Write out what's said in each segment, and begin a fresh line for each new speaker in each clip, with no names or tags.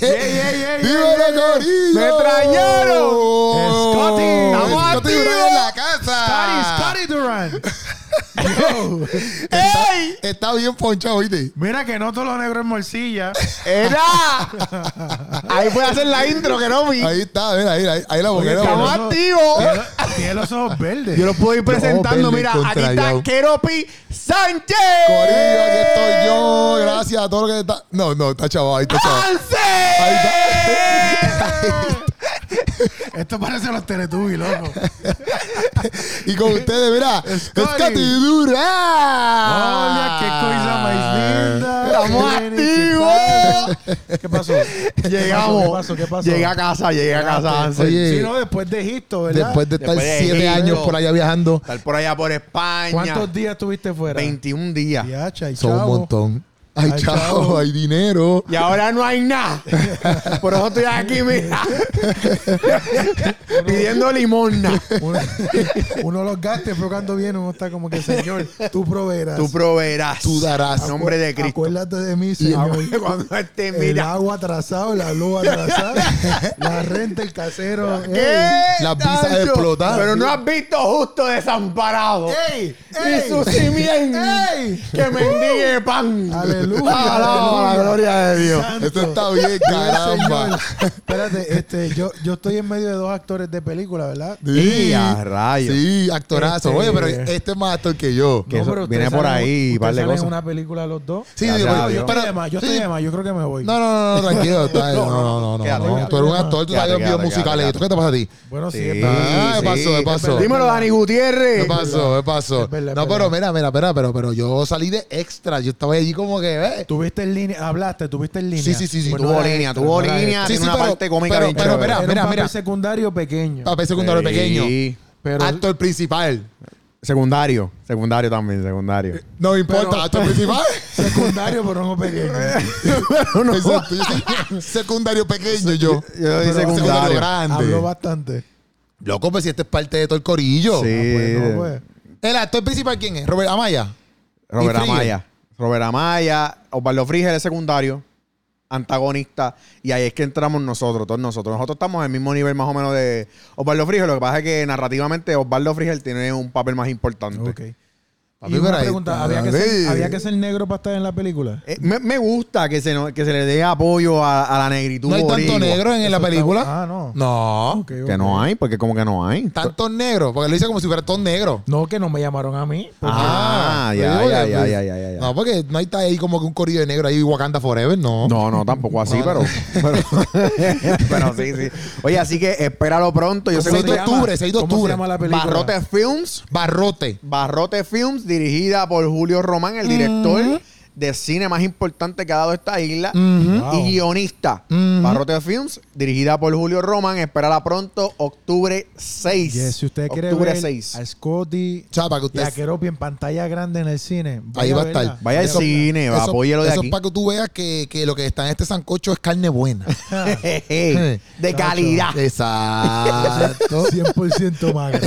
¡Dímelo, Corillo!
¡Me extrañaron!
¡Scotty!
¡Estamos
¡Scotty
activos!
En la casa!
Scotty Durant.
Está, está bien ponchado, ¿viste?
Mira que no todo lo negro es morcilla.
¡Era! Ahí puede hacer la intro que no vi.
Ahí está, mira, ahí, ahí, ahí la boquera.
estamos activos.
Tiene- los ojos verdes.
Yo los puedo ir presentando. Mira, aquí está Keropi Sánchez.
Corillo, aquí estoy yo. Gracias a todo lo que está. No, no, está chaval, ahí está chaval. Ahí
¡Sánchez!
Esto parece los Teletubbies, loco.
Y con ustedes, mira,
Scotty.
Durán.
Hola, qué cosa más linda.
Estamos
Jenny, ¿qué
activos.
¿Qué pasó?
Llegamos.
¿Qué pasó? ¿Qué pasó?
Llegué a casa, llegué a casa.
Oye,
Sí, no, después de Egipto, ¿verdad?
Después de estar
Después de
siete
Egipto.
años por allá viajando,
Estar por allá por España.
¿Cuántos días estuviste fuera?
21 días.
Yacha, y
son un montón. Ay,
Ay,
chavo,
chavo.
hay dinero.
Y ahora no hay nada. Por eso estoy aquí, mira. Pidiendo limosna.
Uno, uno los gastos, pero cuando viene uno está como que, Señor, tú proveerás.
Tú proveerás.
Tú darás.
En nombre de Cristo.
Acuérdate de mí, Señor.
Cuando esté,
El
mira.
agua atrasado, la luz atrasada, la renta, el casero.
¿Qué?
Ey,
Las visas explotadas.
Pero no has visto justo desamparado.
¡Ey!
Y su simiente.
¡Ey!
Que mendigue pan.
Aleluya,
Alaba la
aleluya.
gloria de Dios.
Santo.
Esto está bien, caramba.
Señor. Espérate, este, yo, yo estoy en medio de dos actores de película, ¿verdad?
Sí,
Y a rayos.
sí, actorazo.
Este-
Oye, pero este es más actor que yo.
Que eso
pero
viene por
salen-
ahí,
en
cosas.
una película los dos.
Sí, digo,
yo
pero-
de más, yo
sí.
estoy de más, yo creo que me voy.
No, no, no, no, tranquilo. está- No, no, no, no,
Quédate,
no. Tú eres un actor, tú
Quédate,
sabes videos musicales.
quédate.
¿Tú qué te pasa a ti?
Bueno, sí.
Ah,
sí.
pasó, me pasó.
Dímelo, Dani Gutiérrez.
¿Qué pasó? ¿Qué pasó? No, pero mira, mira, mira, pero, pero yo salí de extra. Yo estaba allí como que, ¿ves?
Tuviste en línea, hablaste, tuviste en línea.
Sí, sí, sí, sí,
Pues
Tuvo
no
línea, tuvo
no
línea.
Sí,
Tiene
sí,
una
pero-
parte cómica
pero-
bien
pero,
chévere.
mira, mira,
un papel
mira.
secundario pequeño.
Papel secundario
Sí.
pequeño.
Pero
Actor principal.
Secundario. Secundario también, secundario.
No importa,
Pero-
actor principal.
secundario, pero no pequeño.
Exacto, yo soy secundario pequeño yo.
Yo soy
Pero
secundario.
Grande.
bastante.
Loco, pues si este es parte de todo el corillo.
Sí.
Ah, pues, no, pues.
El actor principal, ¿quién es? Robert Amaya.
Robert. Amaya. Robert Amaya. Osvaldo Frigel es secundario. Antagonista. Y ahí es que entramos nosotros, todos nosotros. Nosotros estamos en el mismo nivel más o menos de Osvaldo Frigel. Lo que pasa es que narrativamente Osvaldo Frigel tiene un papel más importante.
Ok.
Papi,
Y
pero
una
ahí
pregunta,
está,
¿había que, ser, ¿había que ser negro para estar en la película?
Eh, me, me gusta que se, no- que se le dé apoyo a, a la negritud
¿No hay tanto
boricua.
negro en, la
está-
película?
Ah, no.
No.
Que no hay, porque como que no hay.
Tantos negros. Porque lo dice como si fuera todo negro.
No, que no me llamaron a mí. porque-
Ah,
pues
ya,
digo
ya, ya,
pues,
ya, ya, ya, ya.
No, porque no hay está ahí como que un corillo de negro ahí Wakanda Forever, no.
No, no, tampoco así,
No,
pero, pero, pero sí, sí. Oye, así que espéralo pronto. Yo sé
6
que
de octubre, 6 de
¿Cómo se
octubre.
llama la película?
Barrote Films,
Barrote.
Barrote Films, dirigida por Julio Román, el director. De cine más importante que ha dado esta isla
Wow.
y guionista.
Ujú.
Barrote Films, dirigida por Julio Román, espérala pronto, octubre 6.
Yes, si usted quiere
octubre
ver
6.
a Scotty
para que
y
usted...
a Keropi en pantalla grande en el cine,
Ahí va a estar.
verla.
Vaya al cine, va,
Eso,
apóyelo de
eso
aquí.
es para que tú veas que, que lo que está en este sancocho es carne buena.
de calidad.
Exacto.
100% magro.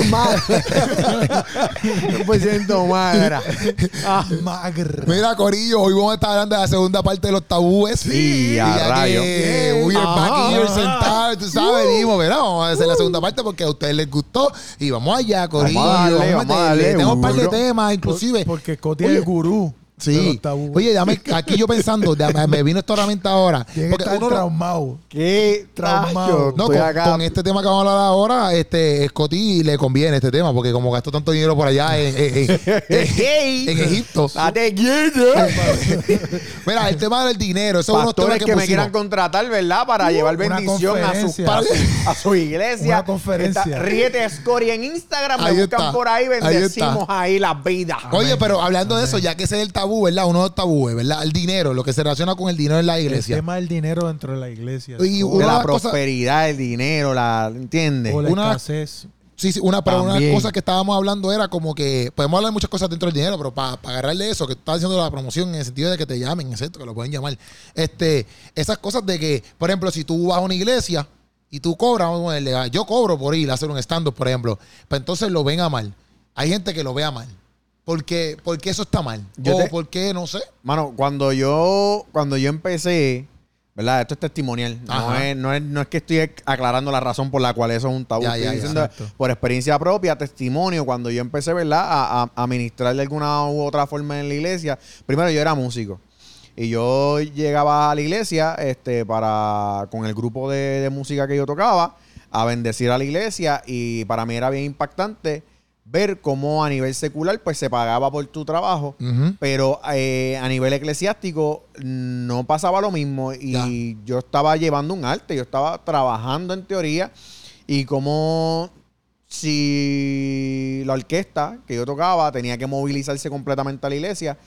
100% magra. Ah,
magro.
Mira, Corillo, hoy vamos a estar hablando de la segunda parte de los tabúes.
Sí, a
ya
rayo.
que we are
Ajá.
back here sentados, tú sabes, dijimos, ¿verdad? Vamos a hacer la segunda parte porque a ustedes les gustó. Y vamos allá, Corillo.
Vamos a darle, vamos a darle,
Tenemos un par de temas, inclusive.
Porque Scotty es el gurú. De
Sí. Oye, dame, aquí yo pensando, dame- me vino esto a la mente ahora.
Tiene que estar
uno
traumado.
Qué
Traumado.
No, con, con este tema que vamos a hablar ahora, este, Scotty le conviene este tema, porque como gastó tanto dinero por allá en, en- en- en- en Egipto. Mira, el tema del dinero, eso es unos temas
Pastores
que,
que, me quieran contratar, ¿verdad? Para llevar
una
bendición a su, a, su, a su iglesia.
Una conferencia.
Está Riete Scory en Instagram. Me
Ahí
buscan
está.
por ahí.
Ahí
Bendecimos
está.
ahí, las vidas.
Oye, pero hablando de eso, ya que ese es el tabú, ¿verdad? Uno de los tabúes, ¿verdad? El dinero, lo que se relaciona con el dinero en la
El
iglesia.
tema del dinero dentro de la iglesia.
Y
de
una de
la prosperidad, el dinero, la. ¿Entiendes?
o la
una-
escasez.
Sí, sí, una, pero una
También.
cosas que estábamos hablando era como que podemos hablar de muchas cosas dentro del dinero, pero para agarrarle eso, que tú estás haciendo la promoción en el sentido de que te llamen, es cierto, que lo pueden llamar. Este, esas cosas de que, por ejemplo, si tú vas a una iglesia y tú cobras, vamos a ponerle, ah, yo cobro por ir a hacer un stand-up, por ejemplo, pues entonces lo ven a mal. Hay gente que lo ve a mal. Porque, porque eso está mal.
Yo
o
te-
porque, no sé.
Mano, cuando yo, cuando yo empecé, ¿verdad? Esto es testimonial. No
Ajá.
es, no, es, no es que estoy aclarando la razón por la cual eso es un tabú.
Ya,
estoy
ya, ya.
diciendo
Exacto.
por experiencia propia, testimonio, cuando yo empecé, ¿verdad? A, a, a ministrar de alguna u otra forma en la iglesia. Primero yo era músico. Y yo llegaba a la iglesia este, para, con el grupo de, de música que yo tocaba a bendecir a la iglesia y para mí era bien impactante ver cómo a nivel secular pues se pagaba por tu trabajo, pero eh, a nivel eclesiástico no pasaba lo mismo y yo estaba llevando un arte, yo estaba trabajando en teoría y como si la orquesta que yo tocaba tenía que movilizarse completamente a la iglesia,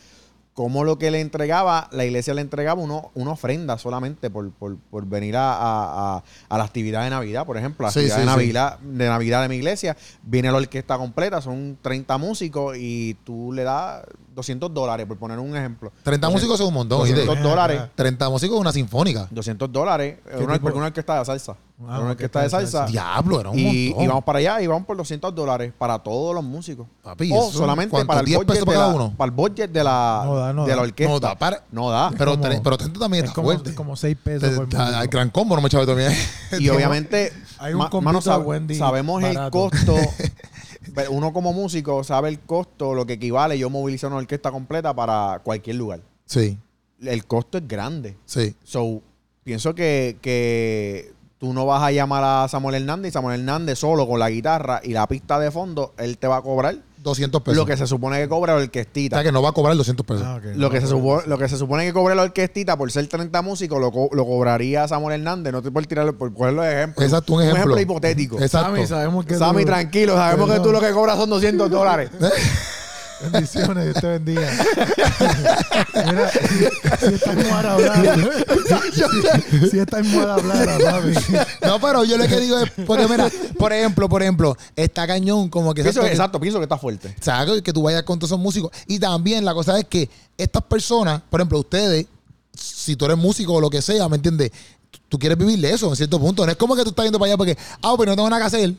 como lo que le entregaba, la iglesia le entregaba uno, una ofrenda solamente por, por- por venir a, a- a- la actividad de Navidad, por ejemplo, la
Sí,
actividad
sí,
de,
sí.
Navidad, de Navidad de mi iglesia, viene la orquesta completa, son 30 músicos y tú le das 200 dólares, por poner un ejemplo.
30 músicos son un montón, ¿oíste?
200 dólares.
30 músicos es una sinfónica.
200 dólares, una, porque una orquesta de salsa.
Ah,
una orquesta de salsa.
Diablo, era un
Y,
montón.
y vamos para allá y vamos por 200 dólares para todos los músicos.
Papi,
o
eso,
solamente
¿cuánto?
para el,
10
budget
pesos
de
para
la,
uno?
para el budget de la,
No da, no
de
da.
la orquesta.
No da, para-
No da.
Pero,
como-
pero 30 también
Es
está
como,
fuerte.
como 6 pesos
Te-
por músico.
al gran combo no me echaba también.
Y obviamente,
Hay un
ma-
compito
mano,
de
sab-
Wendy
sabemos el
barato.
costo. pero uno como músico sabe el costo, lo que equivale yo movilizar una orquesta completa para cualquier lugar.
Sí,
El costo es grande.
sí.
So, pienso que, que tú no vas a llamar a Samuel Hernández y Samuel Hernández solo con la guitarra y la pista de fondo, él te va a cobrar
200 pesos.
lo que se supone que cobra la
o
orquestita.
sea que no va a cobrar 200 pesos.
Ah.
Lo que, se supone, lo que se supone que cobre la orquestita por ser 30 músicos lo, co- lo cobraría Samuel Hernández. No te por tirarlo, por cogerlo de ejemplo.
Exacto, un ejemplo.
hipotético.
Exacto.
Sammy, sabemos que
Sammy,
tú-
tranquilo, sabemos que tú lo que cobras son 200 dólares.
Bendiciones, Dios te bendiga. Mira, si, si esta almohada hablara, si, si esta almohada hablara, papi.
No, pero yo lo que digo es, porque mira, por ejemplo, por ejemplo, está cañón como que...
Pienso que- exacto, pienso que está fuerte.
O sea, que tú vayas con todos esos músicos. Y también la cosa es que estas personas, por ejemplo, ustedes, si tú eres músico o lo que sea, ¿me entiendes? Tú, tú quieres vivir de eso en cierto punto. No es como que tú estás yendo para allá porque, ah, pero no tengo nada que hacer.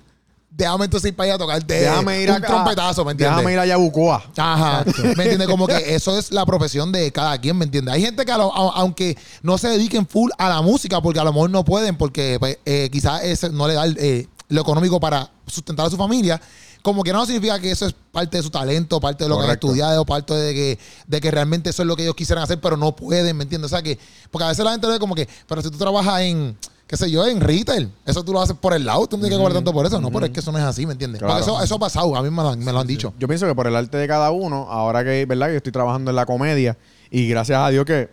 Déjame entonces ir para allá a tocarte
Déjame ir
un
a
trompetazo, ¿me entiendes?
Déjame ir a Yabucoa.
Ajá. ¿Me entiendes? Como que eso es la profesión de cada quien, ¿me entiendes? Hay gente que a lo- a- aunque no se dediquen full a la música, porque a lo mejor no pueden, porque pues, eh, quizás ese no le da el, eh, lo económico para sustentar a su familia, como que no significa que eso es parte de su talento, parte de lo que han estudiado, parte de que, de que realmente eso es lo que ellos quisieran hacer, pero no pueden, ¿me entiendes? O sea que, porque a veces la gente ve como que, pero si tú trabajas en, qué sé yo, en retail, eso tú lo haces por el lado, tú no tienes que cobrar tanto por eso, no, pero es que eso no es así, ¿me entiendes?
Claro.
Porque eso, eso ha pasado, a mí me lo, han- me lo han dicho.
Yo pienso que por el arte de cada uno, ahora que, ¿verdad? Que yo estoy trabajando en la comedia y gracias a Dios que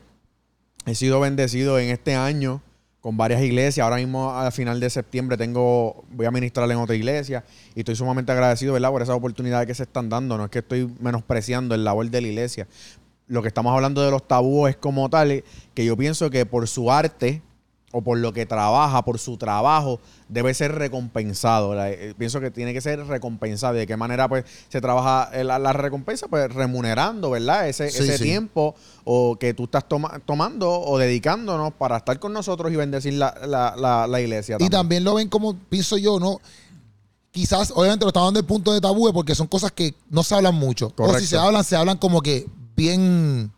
he sido bendecido en este año con varias iglesias. Ahora mismo al final de septiembre tengo voy a ministrar en otra iglesia y estoy sumamente agradecido, ¿verdad? Por esas oportunidades que se están dando. No es que estoy menospreciando el labor de la iglesia. Lo que estamos hablando de los tabúes como tal, que yo pienso que por su arte o por lo que trabaja, por su trabajo, debe ser recompensado. La- eh, pienso que tiene que ser recompensado. ¿De qué manera pues se trabaja eh, la, la recompensa? Pues remunerando, ¿verdad? Ese,
Sí,
ese
sí.
tiempo o que tú estás toma- tomando o dedicándonos para estar con nosotros y bendecir la, la- la- iglesia.
Y también lo ven como, pienso yo, ¿no? Quizás, obviamente, lo están dando el punto de tabú porque son cosas que no se hablan mucho. O
Correcto.
si se hablan, se hablan como que bien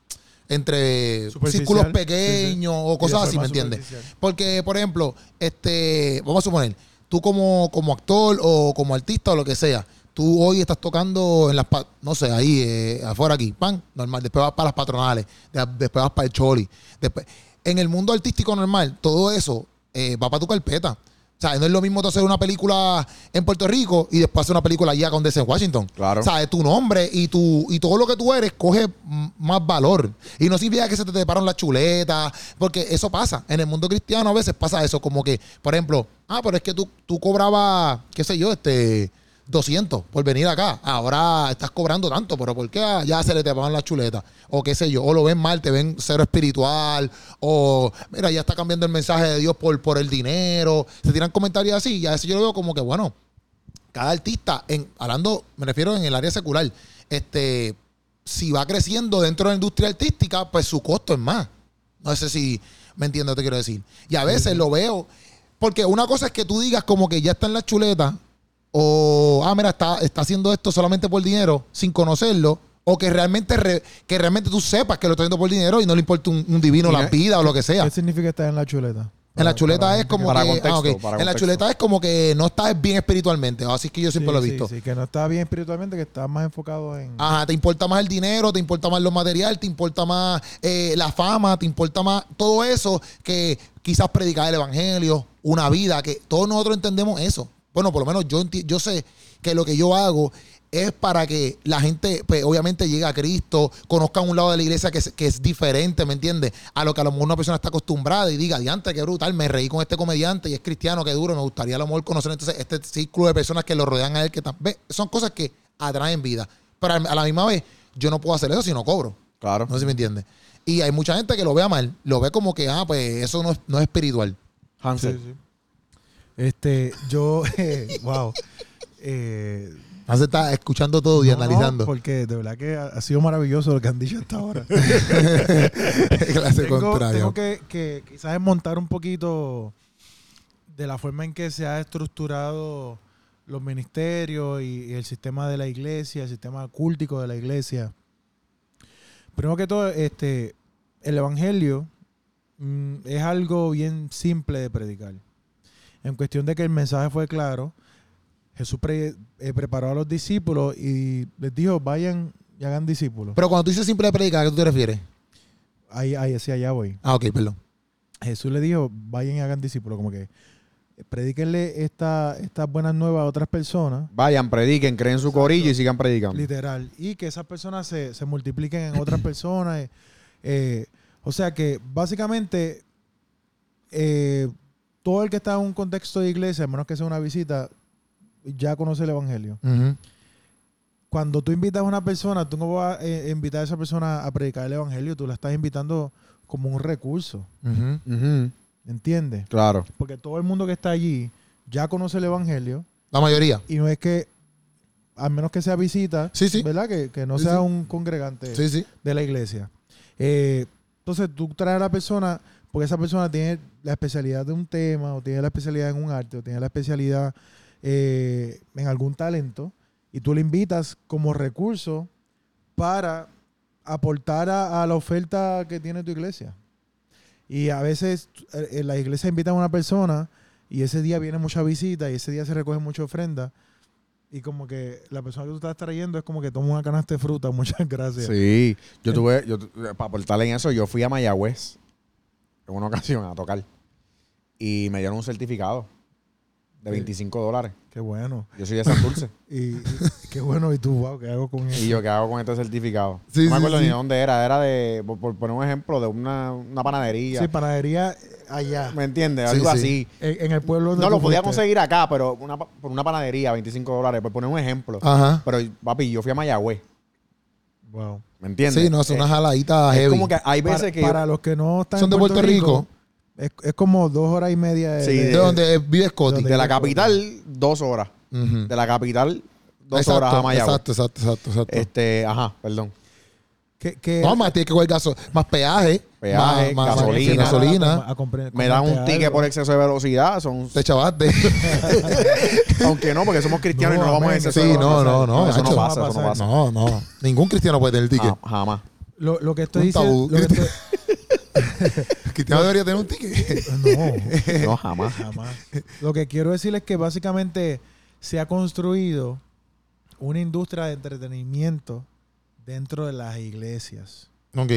entre círculos
Sí, sí.
pequeños o cosas así, ¿me entiendes? Porque, por ejemplo, este, vamos a suponer, tú como, como actor o como artista o lo que sea, tú hoy estás tocando en las, no sé, ahí, eh, afuera aquí, pan, normal, después vas para las patronales, de- después vas para el choli, después, en el mundo artístico normal, todo eso eh, va para tu carpeta. O sea, no es lo mismo tú hacer una película en Puerto Rico y después hacer una película allá con DC en Washington.
Claro.
O sea, tu nombre y tu y todo lo que tú eres coge más valor. Y no significa que se te taparon las chuletas, porque eso pasa. En el mundo cristiano a veces pasa eso, como que, por ejemplo, ah, pero es que tú, tú cobrabas, qué sé yo, este 200 por venir acá. Ahora estás cobrando tanto, pero ¿por qué ya se le taparon las chuletas? O qué sé yo, o lo ven mal, te ven cero espiritual, o mira, ya está cambiando el mensaje de Dios por, por el dinero. Se tiran comentarios así, y a veces yo lo veo como que, bueno, cada artista, en, hablando, me refiero en el área secular, este, si va creciendo dentro de la industria artística, pues su costo es más. No sé si me entiendes te quiero decir. Y a veces lo veo, porque una cosa es que tú digas como que ya está en la chuleta, o, ah, mira, está, está haciendo esto solamente por dinero, sin conocerlo, O que realmente, re- que realmente tú sepas que lo está haciendo por dinero y no le importa un, un divino la vida o lo que sea.
¿Qué significa estar en la chuleta?
En la chuleta
para
es como
que-
Para
que.
contexto,
ah,
para
En la chuleta es como que no estás bien espiritualmente. Así que yo siempre
Sí,
lo he visto.
Sí, que no está bien espiritualmente, que está más enfocado en...
Ajá, te importa más el dinero, te importa más lo material, te importa más eh, la fama, te importa más todo eso que quizás predicar el evangelio, una vida, que todos nosotros entendemos eso. Bueno, por lo menos yo, enti- yo sé que lo que yo hago es para que la gente, pues obviamente llegue a Cristo, conozca un lado de la iglesia que es, que es diferente, ¿me entiendes? A lo que a lo mejor una persona está acostumbrada y diga, diante, qué brutal, me reí con este comediante y es cristiano, qué duro, me gustaría a lo mejor conocer entonces este círculo de personas que lo rodean a él, que tam- ve, son cosas que atraen vida. Pero a la misma vez, yo no puedo hacer eso si no cobro.
Claro.
No sé si me entiendes. Y hay mucha gente que lo vea mal, lo ve como que, ah, pues eso no es, no es espiritual.
Hansel.
Sí, sí. Este, yo, eh, wow. Eh,
está escuchando todo y
no,
analizando.
porque de verdad que ha, ha sido maravilloso lo que han dicho hasta ahora.
clase
tengo, tengo que, que quizás montar un poquito de la forma en que se ha estructurado los ministerios y, y el sistema de la iglesia, el sistema cultico de la iglesia. Primero que todo, este, el evangelio mm, es algo bien simple de predicar. En cuestión de que el mensaje fue claro, Jesús pre- eh, preparó a los discípulos y les dijo, vayan y hagan discípulos.
Pero cuando tú dices simple predicar, ¿a qué tú te refieres?
Ahí, ahí, hacia allá voy.
Ah, ok, perdón.
Jesús le dijo, vayan y hagan discípulos, como que predíquenle esta, estas buenas nuevas a otras personas,
Vayan, prediquen, creen su corillo y sigan predicando.
literal, y que esas personas se, se multipliquen en otras personas. eh, eh, o sea que básicamente eh, todo el que está en un contexto de iglesia, a menos que sea una visita, ya conoce el Evangelio. Cuando tú invitas a una persona, tú no vas a eh, invitar a esa persona a predicar el Evangelio, tú la estás invitando como un recurso.
Ujú.
¿entiendes?
Claro.
Porque todo el mundo que está allí ya conoce el Evangelio
La mayoría.
y no es que, al menos que sea visita,
Sí, sí.
¿verdad? Que, que no
Sí,
sea
sí.
un congregante
Sí, sí.
de la iglesia. Eh, entonces tú traes a la persona, porque esa persona tiene la especialidad de un tema, o tiene la especialidad en un arte, o tiene la especialidad eh, en algún talento, y tú le invitas como recurso para aportar a, la oferta que tiene tu iglesia. Y a veces eh, eh, la iglesia invita a una persona y ese día viene mucha visita y ese día se recoge mucha ofrenda. Y como que la persona que tú estás trayendo es como que toma una canasta de fruta, muchas gracias.
Sí. Yo tuve, yo, para aportarle en eso, yo fui a Mayagüez en una ocasión a tocar y me dieron un certificado de
Sí.
25 dólares.
Qué bueno.
Yo soy de San Dulce.
Y, y- qué bueno. Y tú, wow, ¿qué hago con eso?
y yo, ¿qué hago con este certificado?
Sí,
no
sí,
me acuerdo
sí.
ni de dónde era. Era de, por, por poner un ejemplo, de una, una panadería.
Sí, panadería allá,
¿Me entiendes?
Sí,
Algo
sí.
así.
en, en el pueblo donde
No lo podía conseguir acá, pero una, por una panadería, 25 dólares, por poner un ejemplo.
Ajá.
Pero, papi, yo fui a Mayagüez.
Wow.
¿Me entiendes?
Sí, no, es una
Eh,
jaladita
es
heavy.
como que hay veces
Para,
que.
para los que no están
Son de
en
Puerto Rico.
es, es como dos horas y media de,
Sí,
de
de-
donde vive Scotty.
donde-
de la capital, dos horas.
Ujú.
De la capital, dos
Exacto,
horas a Mayagüez.
Exacto, exacto, exacto, exacto.
Este, ajá, perdón.
Que
no, más tiene que coger gaso, más peaje,
Peaje,
más, más-
gasolina.
más gasolina.
A
Me dan un ticket
algo.
por exceso de velocidad. Son,
Te chavaste.
aunque no, porque somos cristianos
No,
y no vamos a exceso
Sí,
de
no, no, no,
Eso no pasa, eso no pasa.
no, no. Ningún cristiano puede tener el ticket.
Ja- jamás.
Lo, lo que estoy diciendo...
tabú.
lo que estoy-
El cristiano debería tener un ticket.
no,
No, jamás.
jamás. Lo que quiero decir es que básicamente se ha construido una industria de entretenimiento dentro de las iglesias.
ok,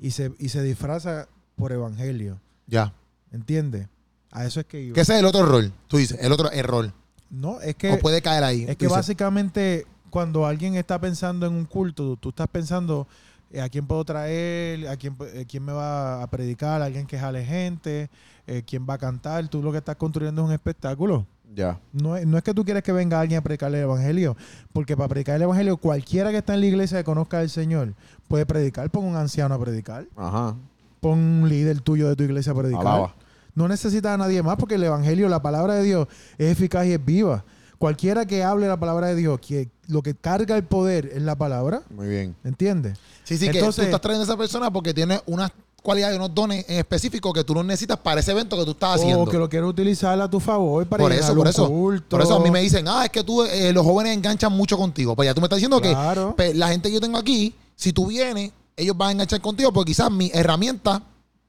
Y se, y se disfraza por evangelio.
ya.
¿Entiendes? A eso es que iba.
Que ese es el otro error. Tú dices, el otro error.
No, es que,
o puede caer ahí.
es que
dices,
básicamente cuando alguien está pensando en un culto, tú, tú estás pensando eh, a quién puedo traer, a quién, eh, quién me va a predicar, alguien que jale gente, eh, quién va a cantar. Tú lo que estás construyendo es un espectáculo.
Ya.
No es, no es que tú quieres que venga alguien a predicar el evangelio, porque para predicar el evangelio, cualquiera que está en la iglesia que conozca al Señor puede predicar. Pon un anciano a predicar,
Ajá.
pon un líder tuyo de tu iglesia a predicar.
Alaba.
No necesitas a nadie más porque el evangelio, la palabra de Dios, es eficaz y es viva. Cualquiera que hable la palabra de Dios, que lo que carga el poder es la palabra,
Muy bien.
¿entiendes?
Sí, sí, que
Entonces-
tú estás trayendo a esa persona porque tiene unas cualidades, unos dones en específico que tú no necesitas para ese evento que tú estás haciendo.
O que lo quieres utilizar a tu favor para
por eso, por eso.
culto.
Por eso a mí me dicen, ah, es que tú, eh, los jóvenes enganchan mucho contigo. Pues ya tú me estás diciendo
Claro.
que pues, la gente que yo tengo aquí, si tú vienes, ellos van a enganchar contigo porque quizás mi herramienta.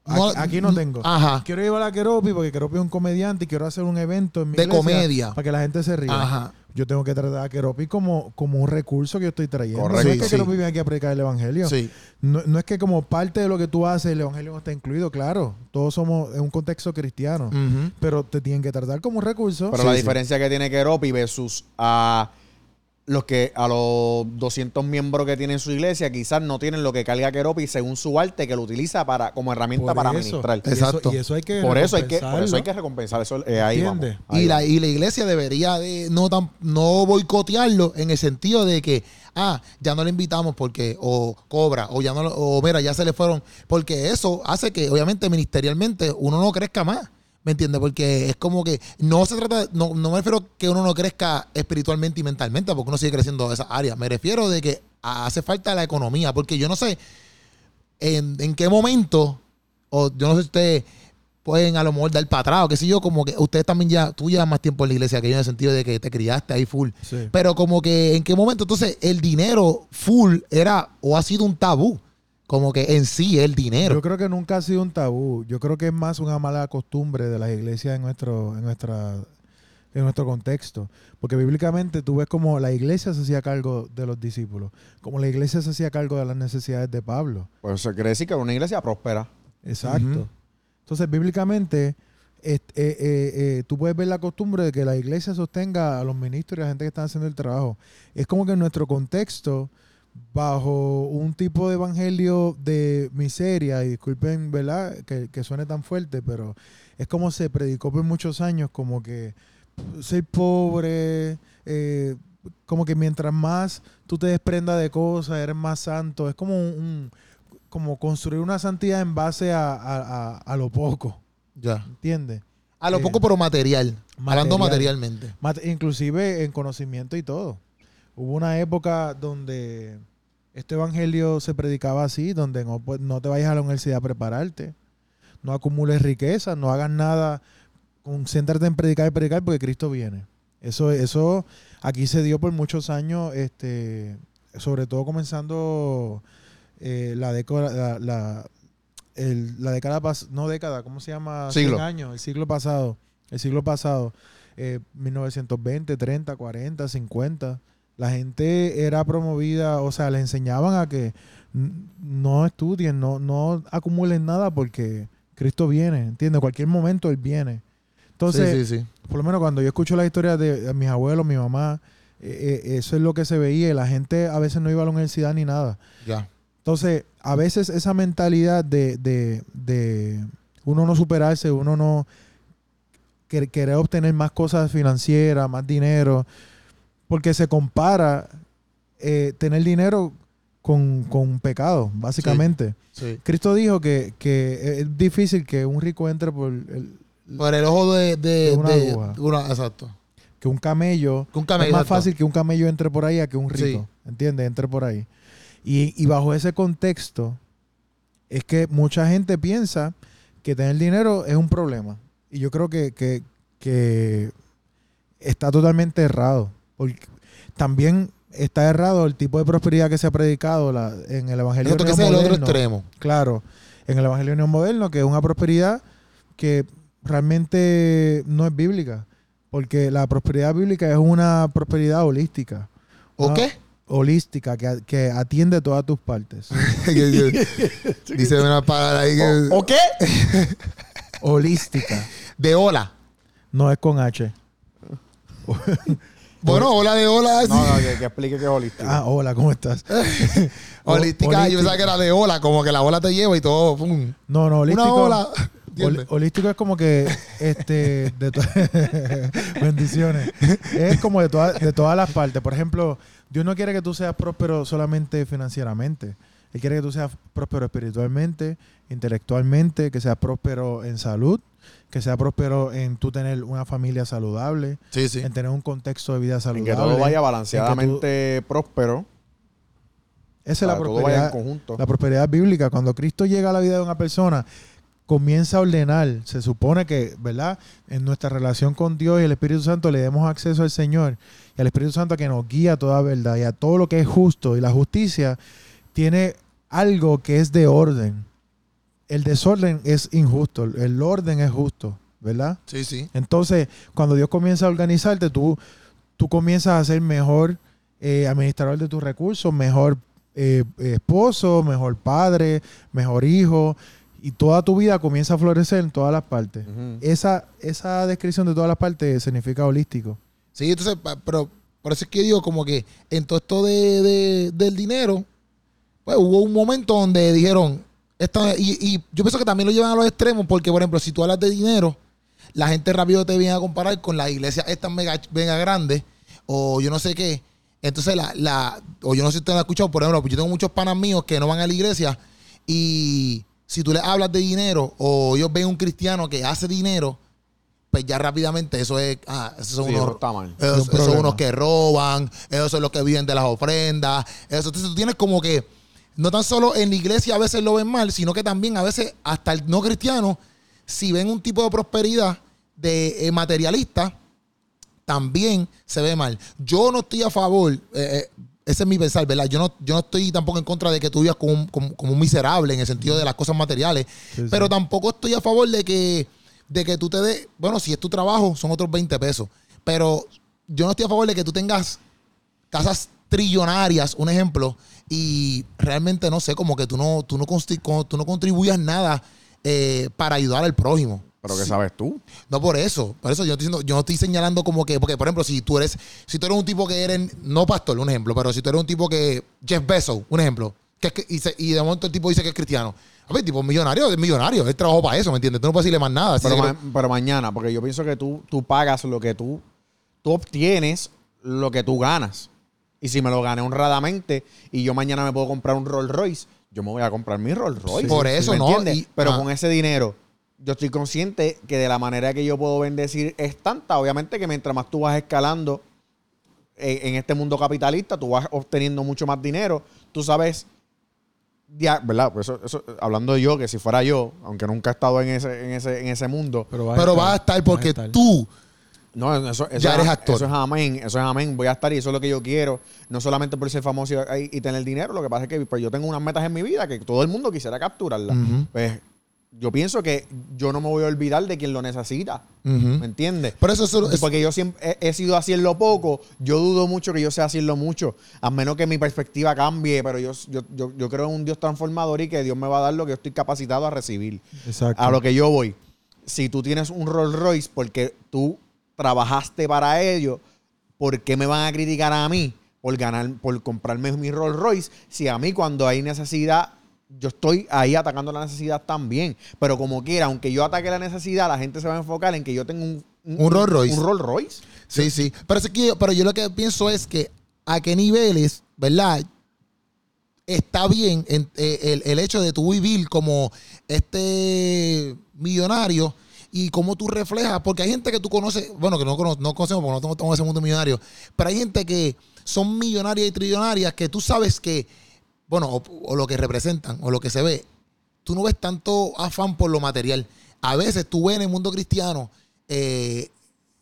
Aquí, aquí no tengo.
Ajá.
Quiero llevar a Keropi porque Keropi es un comediante y quiero hacer un evento en mi
De
iglesia
comedia.
Para que la gente se ría.
Ajá.
Yo tengo que tratar a Keropi como, como un recurso que yo estoy trayendo.
Correcto.
No es que
sí.
Keropi viene aquí a predicar el evangelio.
Sí.
No, no es que como parte de lo que tú haces el evangelio no está incluido, claro. Todos somos en un contexto cristiano. Pero te tienen que tratar como un recurso.
Pero
Sí,
la diferencia que tiene Keropi versus a los que a los 200 miembros que tiene su iglesia quizás no tienen lo que carga Keropi según su arte que lo utiliza para como herramienta
Por
para
eso.
ministrar.
Y eso-
Exacto.
Y eso hay que
Por eso hay que por eso hay que recompensar eso eh, ahí vamos.
¿Entiendes?
Ahí
Y la, y la iglesia debería de no tan, no boicotearlo en el sentido de que, ah, ya no le invitamos porque o cobra, o ya no, lo- o mira, ya se le fueron, porque eso hace que obviamente ministerialmente uno no crezca más. ¿Me entiendes? Porque es como que no se trata, no, no me refiero que uno no crezca espiritualmente y mentalmente, porque uno sigue creciendo en esas áreas. Me refiero de que hace falta la economía, porque yo no sé en, en qué momento, o yo no sé si ustedes pueden a lo mejor dar para atrás, o qué sé yo, como que ustedes también ya, tú llevas más tiempo en la iglesia que yo en el sentido de que te criaste ahí full.
Sí.
Pero como que en qué momento entonces el dinero full era o ha sido un tabú. Como que en sí el dinero.
Yo creo que nunca ha sido un tabú. Yo creo que es más una mala costumbre de las iglesias en nuestro, en nuestra, en nuestro contexto. Porque bíblicamente tú ves como la iglesia se hacía cargo de los discípulos, como la iglesia se hacía cargo de las necesidades de Pablo.
Pues eso quiere decir que una iglesia próspera.
Exacto. Entonces, bíblicamente, eh, eh, eh, tú puedes ver la costumbre de que la iglesia sostenga a los ministros y a la gente que están haciendo el trabajo. Es como que en nuestro contexto, bajo un tipo de evangelio de miseria, y disculpen, ¿verdad? Que, que suene tan fuerte, pero es como se predicó por muchos años, como que ser pobre, eh, como que mientras más tú te desprendas de cosas, eres más santo. Es como un, un- como construir una santidad en base a, a- a- a lo poco,
Ya.
¿entiendes?
A lo
Eh,
poco, pero material. Hablando
material.
materialmente.
Mat- Inclusive en conocimiento y todo. Hubo una época donde este evangelio se predicaba así, donde no, pues, no te vayas a la universidad a prepararte, no acumules riqueza, no hagas nada, concéntrate en predicar y predicar porque Cristo viene. Eso, eso aquí se dio por muchos años, este, sobre todo comenzando eh, la década, la, la, el- la década pas- no década, ¿cómo se llama?
Siglo.
100 años, el siglo pasado, el siglo pasado, eh, 1920, 30, 40, 50. La gente era promovida, o sea, le enseñaban a que no estudien, no, no acumulen nada porque Cristo viene, ¿entiendes? Cualquier momento Él viene. Entonces,
sí, sí, sí.
por lo menos cuando yo escucho la historia de, mis abuelos, mi mamá, eh, eh, eso es lo que se veía. La gente a veces no iba a la universidad ni nada.
Ya.
Entonces, a veces esa mentalidad de, de- de uno no superarse, uno no quer- querer obtener más cosas financieras, más dinero, porque se compara eh, tener dinero con, con pecado, básicamente.
Sí.
Cristo dijo que, que es difícil que un rico entre por el,
Por el ojo de, de,
De una
de-
aguja.
una- exacto.
que un camello
Que un camello,
es más
exacto.
fácil que un camello entre por ahí a que un
Sí.
rico. ¿Entiendes? Entre por ahí. Y, y bajo ese contexto, es que mucha gente piensa que tener dinero es un problema. Y yo creo que, que- que está totalmente errado. Porque también está errado el tipo de prosperidad que se ha predicado la- en el Evangelio
Exacto, que es el otro extremo.
Claro, en el Evangelio neomoderno, que es una prosperidad que realmente no es bíblica. Porque la prosperidad bíblica es una prosperidad holística.
¿O qué?
Holística, que, que atiende todas tus partes.
Dice una palabra ahí que...
¿O qué?
holística.
De ola.
No es con H.
Bueno, ola de ola. así.
No, no, que, que explique qué es holístico.
Ah, hola, ¿cómo estás?
Holística, yo pensaba que era de ola, como que la ola te lleva y todo. pum.
No, no, holístico.
Una ola.
hol- holístico es como que este de to- bendiciones. Es como de todas de todas las partes. Por ejemplo, Dios no quiere que tú seas próspero solamente financieramente. Él quiere que tú seas próspero espiritualmente, intelectualmente, que seas próspero en salud, que seas próspero en tú tener una familia saludable,
Sí, sí.
en tener un contexto de vida
en
saludable.
que todo vaya balanceadamente próspero.
Esa es la
en
prosperidad,
conjunto.
la prosperidad bíblica. Cuando Cristo llega a la vida de una persona, comienza a ordenar. Se supone que, ¿verdad? En nuestra relación con Dios y el Espíritu Santo le demos acceso al Señor y al Espíritu Santo que nos guía a toda verdad y a todo lo que es justo. Y la justicia tiene algo que es de orden. El desorden es injusto, el orden es justo, ¿verdad?
Sí, sí.
Entonces, cuando Dios comienza a organizarte, tú, tú comienzas a ser mejor eh, administrador de tus recursos, mejor eh, esposo, mejor padre, mejor hijo, y toda tu vida comienza a florecer en todas las partes. Esa, esa descripción de todas las partes significa holístico.
Sí, entonces, pero por eso es que digo como que en todo esto de, de- del dinero, pues hubo un momento donde dijeron, esto, y, y yo pienso que también lo llevan a los extremos, porque por ejemplo, si tú hablas de dinero, la gente rápido te viene a comparar con la iglesia estas mega, mega grandes, o yo no sé qué. Entonces, la, la, o yo no sé si usted lo ha escuchado, por ejemplo, yo tengo muchos panas míos que no van a la iglesia y si tú les hablas de dinero o ellos ven un cristiano que hace dinero, pues ya rápidamente eso es, ah, esos son
Sí,
unos,
eso está mal.
esos,
un
esos son unos que roban, esos son los que viven de las ofrendas. Eso. Entonces tú tienes como que, no tan solo en la iglesia a veces lo ven mal, sino que también a veces hasta el no cristiano, si ven un tipo de prosperidad de eh, materialista, también se ve mal. Yo no estoy a favor, eh, eh, ese es mi pensar, ¿verdad? Yo no, yo no estoy tampoco en contra de que tú vivas como un, como- como un miserable en el sentido de las cosas materiales,
Sí, sí.
pero tampoco estoy a favor de que, de que tú te des, bueno, si es tu trabajo, son otros 20 pesos, pero yo no estoy a favor de que tú tengas casas trillonarias, un ejemplo, y realmente no sé, como que tú no, tú no, tú no contribuyas nada eh, para ayudar al prójimo.
Pero ¿qué
Sí.
sabes tú?
No por eso, por eso yo estoy diciendo, yo no estoy señalando como que, porque por ejemplo, si tú eres, si tú eres un tipo que eres, no pastor, un ejemplo, pero si tú eres un tipo que, Jeff Bezos, un ejemplo, que es que, y, se- y de momento el tipo dice que es cristiano. A ver, tipo millonario, es millonario, él trabajó para eso, ¿me entiendes? Tú no puedes decirle más nada.
Pero, ma- pero mañana, porque yo pienso que tú, tú pagas lo que tú, tú obtienes lo que tú ganas. Y si me lo gané honradamente y yo mañana me puedo comprar un Rolls Royce, yo me voy a comprar mi Rolls Royce.
Por eso,
¿Me
¿no?
entiendes?
Y-
pero
ah.
con ese dinero, yo estoy consciente que de la manera que yo puedo bendecir es tanta. Obviamente que mientras más tú vas escalando eh, en este mundo capitalista, tú vas obteniendo mucho más dinero. Tú sabes dia- ¿verdad? Pues eso, eso, hablando de yo, que si fuera yo, aunque nunca he estado en ese, en ese, en ese mundo,
Pero,
pero vas a estar porque
vas a estar.
tú,
no, eso, eso
Ya
es,
eres actor.
Eso es amén, eso es amén. Voy a estar y eso es lo que yo quiero. No solamente por ser famoso y, y tener dinero, lo que pasa es que pues, yo tengo unas metas en mi vida que todo el mundo quisiera capturarlas. Pues yo pienso que yo no me voy a olvidar de quien lo necesita. ¿Me entiendes?
Por eso eso es-
Porque yo siempre he, he sido hacerlo poco. Yo dudo mucho que yo sea hacerlo mucho. A menos que mi perspectiva cambie. Pero yo, yo, yo, yo creo en un Dios transformador y que Dios me va a dar lo que yo estoy capacitado a recibir.
Exacto.
A lo que yo voy. Si tú tienes un Rolls Royce porque tú trabajaste para ello, ¿por qué me van a criticar a mí por ganar, por comprarme mi Rolls Royce? Si a mí cuando hay necesidad, yo estoy ahí atacando la necesidad también. Pero como quiera, aunque yo ataque la necesidad, la gente se va a enfocar en que yo tengo un,
Un Rolls Royce.
Un Rolls Royce.
Sí, sí. Pero, es que, pero yo lo que pienso es que a qué niveles, ¿verdad? Está bien en- eh, el, el hecho de tú vivir como este millonario y cómo tú reflejas, porque hay gente que tú conoces, bueno, que no, no conocemos porque no estamos en ese mundo millonario, pero hay gente que son millonarias y trillonarias que tú sabes que, bueno, o, o lo que representan, o lo que se ve, tú no ves tanto afán por lo material. A veces tú ves en el mundo cristiano eh,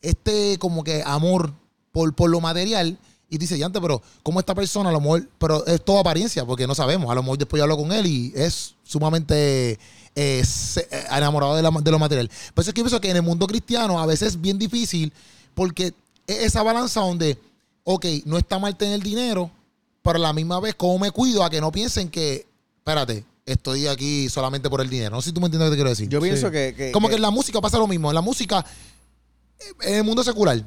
este como que amor por, por lo material y dice, ya antes, pero como esta persona a lo mejor, pero es toda apariencia, porque no sabemos, a lo mejor después yo hablo con él y es sumamente eh, se- eh, enamorado de, la- de lo material. Por eso es que yo pienso que en el mundo cristiano a veces es bien difícil porque es esa balanza donde, ok, no está mal tener dinero, pero a la misma vez, ¿cómo me cuido a que no piensen que, espérate, estoy aquí solamente por el dinero? No sé si tú me entiendes lo que te quiero decir.
Yo pienso
Sí.
que, que-
Como
que-
que en la música pasa lo mismo. En la música, eh, en el mundo secular,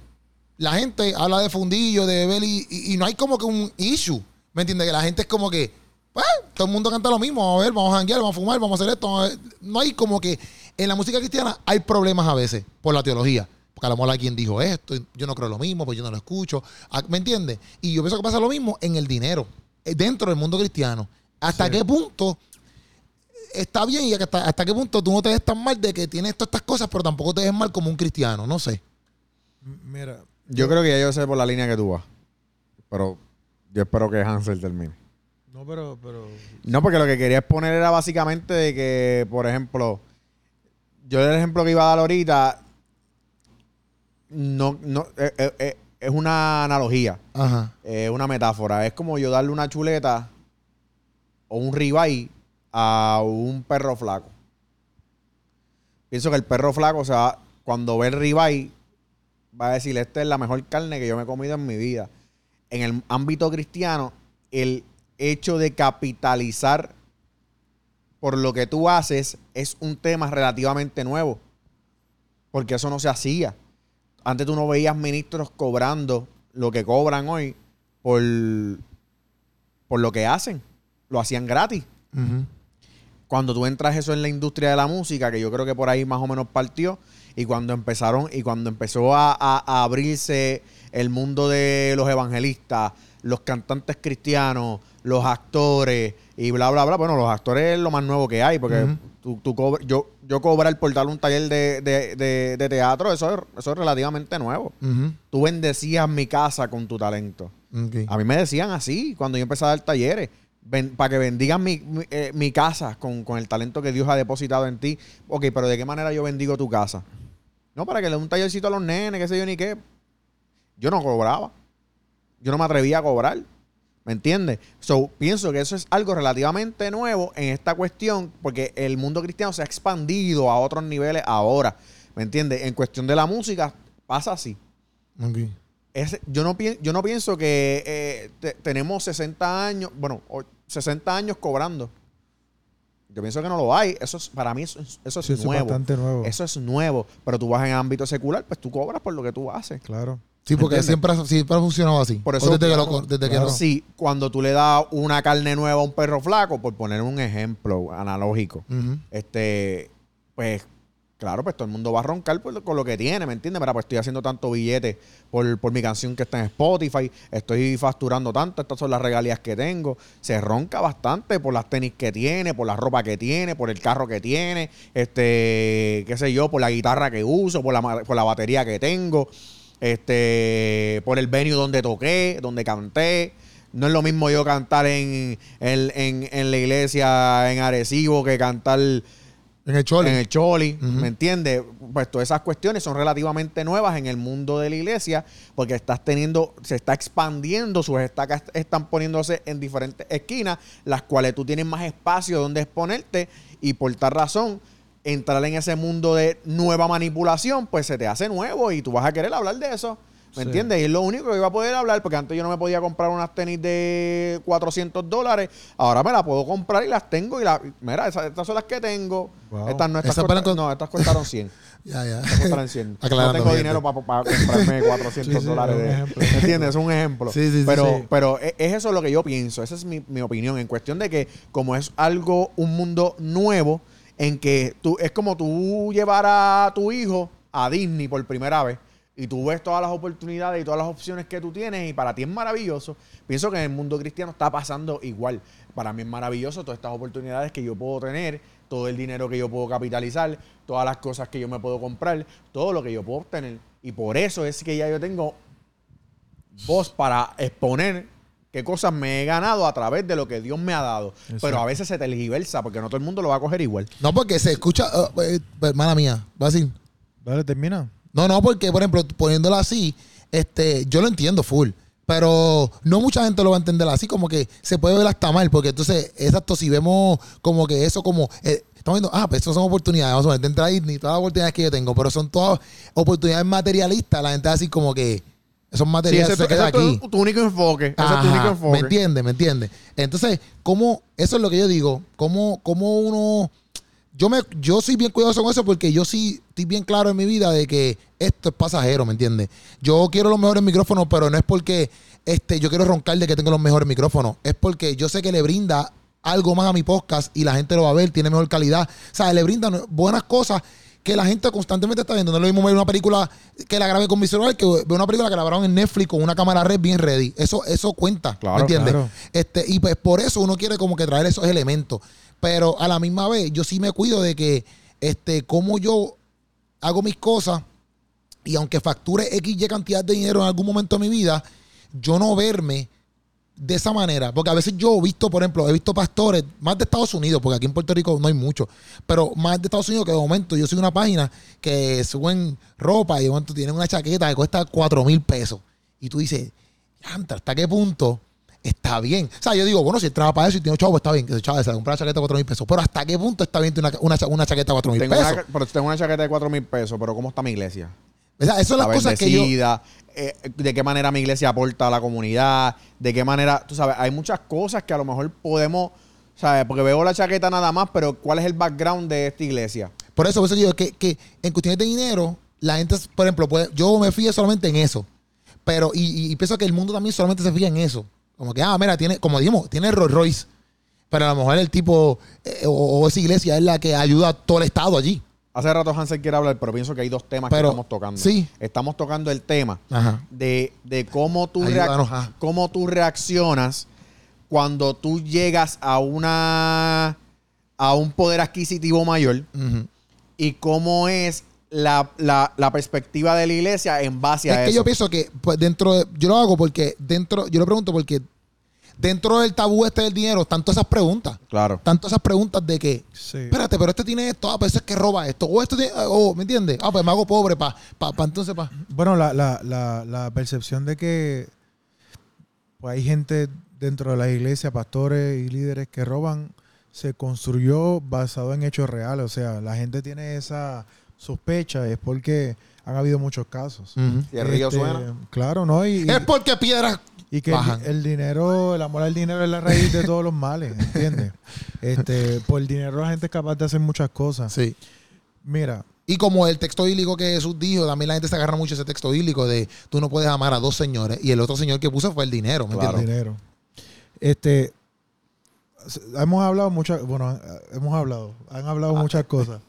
la gente habla de fundillo, de beber y, y- y no hay como que un issue. ¿Me entiendes? Que la gente es como que, pues, todo el mundo canta lo mismo. Vamos a ver, vamos a janguear, vamos a fumar, vamos a hacer esto. vamos a ver. No hay como que, en la música cristiana hay problemas a veces por la teología. Porque a lo mejor alguien dijo esto, yo no creo lo mismo, pues yo no lo escucho. Ah, ¿Me entiendes? Y yo pienso que pasa lo mismo en el dinero, eh, dentro del mundo cristiano. ¿Hasta
Sí.
qué punto está bien y hasta, hasta qué punto tú no te ves tan mal de que tienes todas estas cosas, pero tampoco te ves mal como un cristiano, no sé.
Mira,
yo creo que ya yo sé por la línea que tú vas. Pero yo espero que Hansel termine.
No, pero, pero.
No, porque lo que quería exponer era básicamente de que, por ejemplo, yo el ejemplo que iba a dar ahorita, no, no, eh, eh, eh, es una analogía,
Ajá.
es una metáfora. Es como yo darle una chuleta o un ribeye a un perro flaco. Pienso que el perro flaco, o sea, cuando ve el ribeye, va a decir, esta es la mejor carne que yo me he comido en mi vida. En el ámbito cristiano, el hecho de capitalizar por lo que tú haces es un tema relativamente nuevo. Porque eso no se hacía. Antes tú no veías ministros cobrando lo que cobran hoy por, por lo que hacen. Lo hacían gratis. Cuando tú entras eso en la industria de la música, que yo creo que por ahí más o menos partió, y cuando empezaron, y cuando empezó a, a- a abrirse el mundo de los evangelistas, los cantantes cristianos, los actores, y bla, bla, bla. Bueno, los actores es lo más nuevo que hay, porque tú, tú yo, yo cobrar por dar un taller de, de- de- de teatro, eso es, eso es relativamente nuevo. Tú bendecías mi casa con tu talento. A mí me decían así cuando yo empecé a dar talleres. ven- para que bendigan mi, mi, eh, mi casa con, con el talento que Dios ha depositado en ti. Ok, pero ¿de qué manera yo bendigo tu casa? No, para que le dé un tallercito a los nenes, qué sé yo ni qué. Yo no cobraba. Yo no me atrevía a cobrar. ¿Me entiendes? So, pienso que eso es algo relativamente nuevo en esta cuestión, porque el mundo cristiano se ha expandido a otros niveles ahora. ¿Me entiendes? En cuestión de la música, pasa así.
Ok.
Es- yo, no yo no pienso que eh, te- tenemos 60 años, bueno, o- 60 años cobrando. Yo pienso que no lo hay. Eso es, para mí eso, es- eso es
Sí, eso es
nuevo.
bastante nuevo.
Eso es nuevo. Pero tú vas en ámbito secular, pues tú cobras por lo que tú haces.
Claro.
Sí, porque
¿Entiendes?
siempre, ha- siempre ha funcionado así.
Por
O
eso,
desde que, lo, desde que
Sí, cuando tú le das una carne nueva a un perro flaco, por poner un ejemplo analógico, este, pues, claro, pues todo el mundo va a roncar por- con lo que tiene, ¿me entiendes? Mira, pues estoy haciendo tanto billete por, por mi canción que está en Spotify, estoy facturando tanto, estas son las regalías que tengo. Se ronca bastante por las tenis que tiene, por la ropa que tiene, por el carro que tiene, este, qué sé yo, por la guitarra que uso, por la, ma- por la batería que tengo, este, por el venue donde toqué, donde canté. No es lo mismo yo cantar en, en, en- en la iglesia en Arecibo que cantar
En el chole.
en el Choli. ¿me entiendes? Pues todas esas cuestiones son relativamente nuevas en el mundo de la iglesia porque estás teniendo, se está expandiendo, sus estacas están poniéndose en diferentes esquinas, las cuales tú tienes más espacio donde exponerte y por tal razón entrar en ese mundo de nueva manipulación, pues se te hace nuevo y tú vas a querer hablar de eso. ¿Me
Sí.
entiendes? Y es lo único que iba a poder hablar, porque antes yo no me podía comprar unas tenis de 400 dólares. Ahora me las puedo comprar y las tengo. Y la, mira, esas, estas son las que tengo.
Wow.
Estas no, estas
con-
no, estas costaron 100.
Ya, ya.
Estas costaron 100. no tengo dinero para comprarme 400
Sí, sí,
dólares. de-. ¿Me entiendes? Es un ejemplo.
Sí, sí, sí,
pero, pero es es eso lo que yo pienso. Esa es mi, mi opinión. En cuestión de que, como es algo, un mundo nuevo, en que tú, es como tú llevar a tu hijo a Disney por primera vez. Y tú ves todas las oportunidades y todas las opciones que tú tienes y para ti es maravilloso. Pienso que en el mundo cristiano está pasando igual. Para mí es maravilloso todas estas oportunidades que yo puedo tener, todo el dinero que yo puedo capitalizar, todas las cosas que yo me puedo comprar, todo lo que yo puedo obtener. Y por eso es que ya yo tengo voz para exponer qué cosas me he ganado a través de lo que Dios me ha dado. Pero a veces se tergiversa porque no todo el mundo lo va a coger igual.
No, porque se escucha. uh, eh, hermana mía, va a decir.
Dale, termina.
No, no, porque, por ejemplo, poniéndolo así, este, yo lo entiendo full. Pero no mucha gente lo va a entender así, como que se puede ver hasta mal, porque entonces, exacto, si vemos como que eso como, eh, estamos viendo, ah, pues eso son oportunidades, vamos a ver, dentro de Disney, todas las oportunidades que yo tengo, pero son todas oportunidades materialistas, la gente así como que, esos
Sí,
materiales
ese,
se quedan
es tu-
aquí.
tu, único enfoque. Ese es tu único enfoque.
¿Me entiendes? ¿Me entiendes? Entonces, ¿cómo, eso es lo que yo digo, cómo, cómo uno, yo me, yo soy bien cuidadoso con eso porque yo sí estoy bien claro en mi vida de que esto es pasajero, ¿me entiendes? Yo quiero los mejores micrófonos, pero no es porque este, yo quiero roncar de que tengo los mejores micrófonos, es porque yo sé que le brinda algo más a mi podcast y la gente lo va a ver, tiene mejor calidad, o sea, le brinda buenas cosas que la gente constantemente está viendo. No es lo mismo ver una película que la grabé con mi celular que ver una película que la grabaron en Netflix con una cámara red bien ready. Eso, eso cuenta,
Claro,
¿me entiendes?
claro.
Este, y pues por eso uno quiere como que traer esos elementos. Pero a la misma vez, yo sí me cuido de que, este, como yo hago mis cosas y aunque facture X y cantidad de dinero en algún momento de mi vida, yo no verme de esa manera. Porque a veces yo he visto, por ejemplo, he visto pastores, más de Estados Unidos, porque aquí en Puerto Rico no hay mucho, pero más de Estados Unidos que de momento yo soy una página que suben ropa y de momento tienen una chaqueta que cuesta 4 mil pesos. Y tú dices, "Yantra, ¿hasta qué punto está bien? O sea, yo digo, bueno, si él trabaja para eso y tiene un chavo, está bien, que ese chavo se compra la chaqueta de 4 mil pesos. Pero ¿hasta qué punto está bien una, una, una chaqueta de 4 mil pesos?
una, pero tengo una chaqueta de 4 mil pesos, pero ¿cómo está mi iglesia?
O sea, esas son las
Está
cosas que yo...
eh, de qué manera mi iglesia aporta a la comunidad, de qué manera, tú sabes, hay muchas cosas que a lo mejor podemos, ¿sabes? Porque veo la chaqueta nada más, pero ¿cuál es el background de esta iglesia?
Por eso, por eso digo que, que en cuestiones de dinero, la gente, por ejemplo, puede- yo me fío solamente en eso. Pero, y pienso que el mundo también solamente se fija en eso. Como que, ah, mira, tiene, como dijimos, tiene Rolls Royce. Pero a lo mejor el tipo, eh, o, o esa iglesia es la que ayuda a todo el estado allí.
Hace rato Hansel quiere hablar, pero pienso que hay dos temas
Pero,
que estamos tocando.
sí.
Estamos tocando el tema
Ajá.
de, de cómo, tú
Ayúdanos
cómo tú reaccionas cuando tú llegas a una a un poder adquisitivo mayor y cómo es la, la- la perspectiva de la iglesia en base a
Es que
eso.
yo pienso que pues, dentro de, yo lo hago porque dentro, yo lo pregunto porque dentro del tabú este del dinero, tanto esas preguntas,
Claro.
tanto esas preguntas de que,
Sí.
espérate, pero este tiene esto, ah, pues es que roba esto, o esto tiene, o, ¿me entiendes? Ah, pues me hago pobre para pa, pa- entonces pa.
Bueno, la, la, la, la percepción de que pues, hay gente dentro de la iglesia, pastores y líderes que roban, se construyó basado en hechos reales. O sea, la gente tiene esa sospecha, es porque han habido muchos casos.
Y el río
Este,
suena.
Claro, ¿no? Y, y-
Es porque piedras
y que el,
bajan.
el dinero, el amor al dinero es la raíz de todos los males, ¿entiendes? Este, por el dinero la gente es capaz de hacer muchas cosas.
Sí.
Mira,
Y como el texto bíblico que Jesús dijo, también la gente se agarra mucho ese texto bíblico de tú no puedes amar a dos señores. Y el otro señor que puso fue el dinero, ¿me
Claro.
el dinero. Este, hemos hablado muchas, bueno, hemos hablado, han hablado muchas cosas.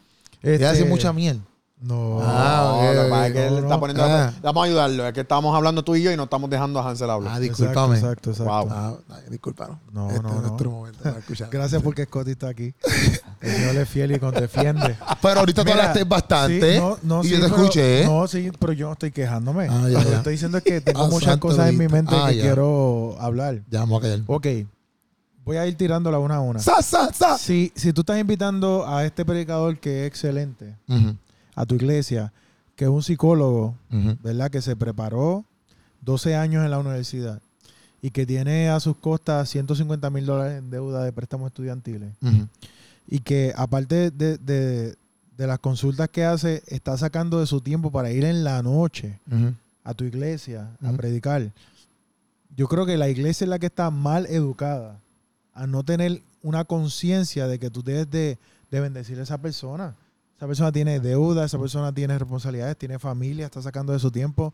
Este,
hace mucha miel.
No.
Ah,
No,
ok,
lo que pasa es
ok,
que él
no,
está
no.
poniendo
Ah.
Vamos a ayudarlo. Es que estamos hablando tú y yo y no estamos dejando a Hansel hablar.
Ah,
Exacto,
discúlpame.
Exacto, exacto.
Wow.
Ah, discúlpanos.
No,
este
no,
es
no.
nuestro momento para escuchar.
Gracias porque Scotty está aquí. El Señor es fiel y con defiende.
Pero ahorita tú
Mira,
hablaste bastante.
sí, no, no,
y
sí,
yo te
pero-
escuché. ¿eh?
No, sí, pero yo no estoy quejándome.
Ah, ya,
Lo que
ya.
estoy diciendo es que tengo
Ah,
muchas cosas en mi mente
Ah,
que
ya.
quiero hablar.
Ya vamos a callar.
Ok. Voy a ir tirándola una a una.
¡Sa, sa, sa!
Si, si tú estás invitando a este predicador que es excelente,
Ujú,
a tu iglesia, que es un psicólogo. ¿verdad? Que se preparó 12 años en la universidad y que tiene a sus costas 150 mil dólares en deuda de préstamos estudiantiles y que aparte de, de- de las consultas que hace, está sacando de su tiempo para ir en la noche a tu iglesia a predicar. Yo creo que la iglesia es la que está mal educada a no tener una conciencia de que tú debes de, de bendecir a esa persona. Esa persona tiene deuda, esa persona tiene responsabilidades, tiene familia, está sacando de su tiempo.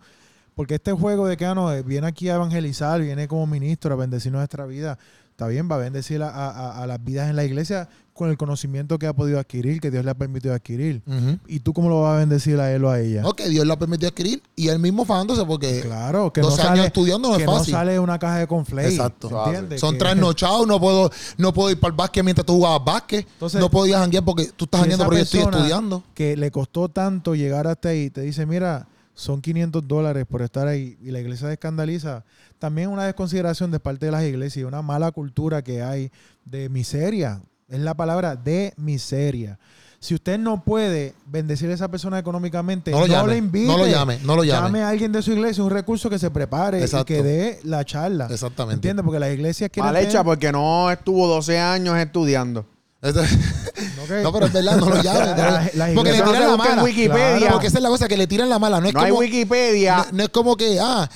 Porque este juego de que ah, eh, viene aquí a evangelizar, viene como ministro a bendecir nuestra vida, está bien, va a bendecir a, a- a las vidas en la iglesia con el conocimiento que ha podido adquirir, que Dios le ha permitido adquirir. ¿Y tú cómo lo vas a bendecir a él o a ella?
Ok, Dios lo ha permitido adquirir y él mismo fajándose porque
Claro, que no
12 años
sale,
estudiando no es
que no
fácil.
sale una caja de conflay.
Exacto.
¿entiendes?
son
Que-
trasnochados, no puedo, no puedo ir para el básquet mientras tú jugabas básquet.
Entonces,
no a janguear porque tú estás jangueando porque yo estoy estudiando.
Que le costó tanto llegar hasta ahí, te dice, mira, son 500 dólares por estar ahí y la iglesia se escandaliza. También una desconsideración de parte de las iglesias y una mala cultura que hay de miseria. Es la palabra de miseria. Si usted no puede bendecir a esa persona económicamente,
No
no,
lo llame,
le invite.
no lo llame, no lo llame.
Llame a alguien de su iglesia, un recurso que se prepare
Exacto.
y que dé la charla.
Exactamente.
¿Entiendes? Porque las iglesias quieren
Mal hecha
tener-
porque no estuvo 12 años estudiando.
No,
pero es verdad, no lo
Las- las
porque le
no
tiran la mala.
Wikipedia.
Claro.
Porque esa es la cosa, que le tiran la mala. No es
No hay Wikipedia.
No, no es como que, ah,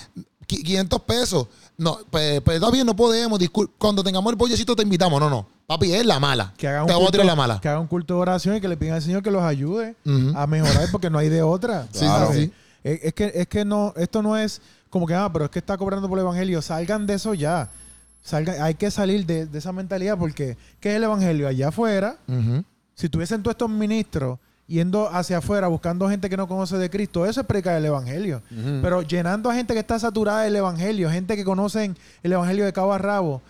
qui- 500 pesos. No, pues, pues está bien, no podemos. discul- Cuando tengamos el bollecito te invitamos. No, no. Papi, es la mala.
que haga un
te vamos a
culto,
tirar la mala.
que haga un culto de oración y que le pidan al Señor que los ayude a mejorar porque no hay de otra.
Sí,
¿sabes?
sí, sí.
Es, es que es que no esto no es como que ah, pero es que está cobrando por el evangelio, salgan de eso ya. Salgan, hay que salir de, de esa mentalidad porque ¿qué es el evangelio allá afuera?
Ujú.
Si tuviesen todos estos ministros yendo hacia afuera buscando gente que no conoce de Cristo, eso es predicar el evangelio. Pero llenando a gente que está saturada del evangelio, gente que conocen el evangelio de cabo a rabo,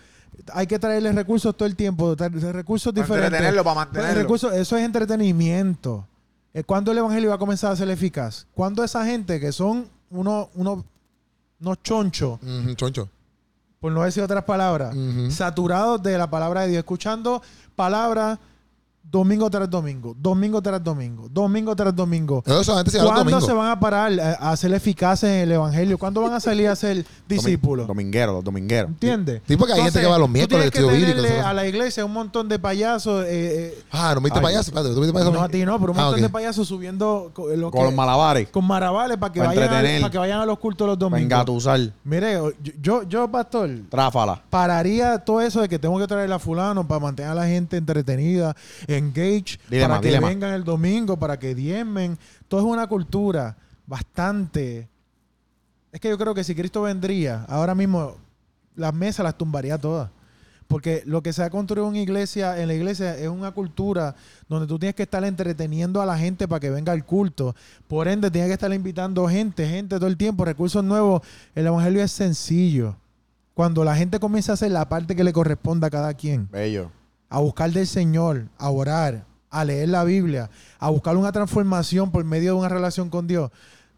hay que traerles recursos todo el tiempo, recursos
Para
diferentes.
entretenerlo, para
Pues,
mantenerlo.
recursos- eso es entretenimiento. Eh, ¿Cuándo el evangelio va a comenzar a ser eficaz? ¿Cuándo esa gente que son unos, unos, unos chonchos
Choncho.
Por no decir otras palabras, saturados de la palabra de Dios, escuchando palabras domingo tras domingo, domingo tras domingo, domingo tras domingo.
Eso
¿Cuándo
domingo.
se van a parar a, a ser eficaces en el evangelio? ¿Cuándo van a salir a ser discípulos?
Domingueros, los domingueros.
¿Entiendes?
Sí, porque hay gente que va los miércoles,
tú tienes
estudio bíblico,
a la iglesia un montón de payasos. eh, eh,
Ah, no me viste
Ay,
payaso, espérate, ¿tú viste payaso?
no a ti no, pero un
Ah,
montón de payasos subiendo lo
Con
que-
los malabares.
con maravales para que,
Para
vayan a,
entretener.
para que vayan a los cultos los domingos.
engatusar.
Mire, yo, yo, yo, pastor,
Tráfala.
pararía todo eso de que tengo que traer a fulano para mantener a la gente entretenida, engage, para que vengan el domingo, para que diezmen. Todo es una cultura bastante... Es que yo creo que si Cristo vendría, ahora mismo las mesas las tumbaría todas. Porque lo que se ha construido en, iglesia, en la iglesia es una cultura donde tú tienes que estar entreteniendo a la gente para que venga al culto. Por ende, tienes que estar invitando gente, gente todo el tiempo, recursos nuevos. El evangelio es sencillo. Cuando la gente comienza a hacer la parte que le corresponde a cada quien,
Bello.
A buscar del Señor, a orar, a leer la Biblia, a buscar una transformación por medio de una relación con Dios,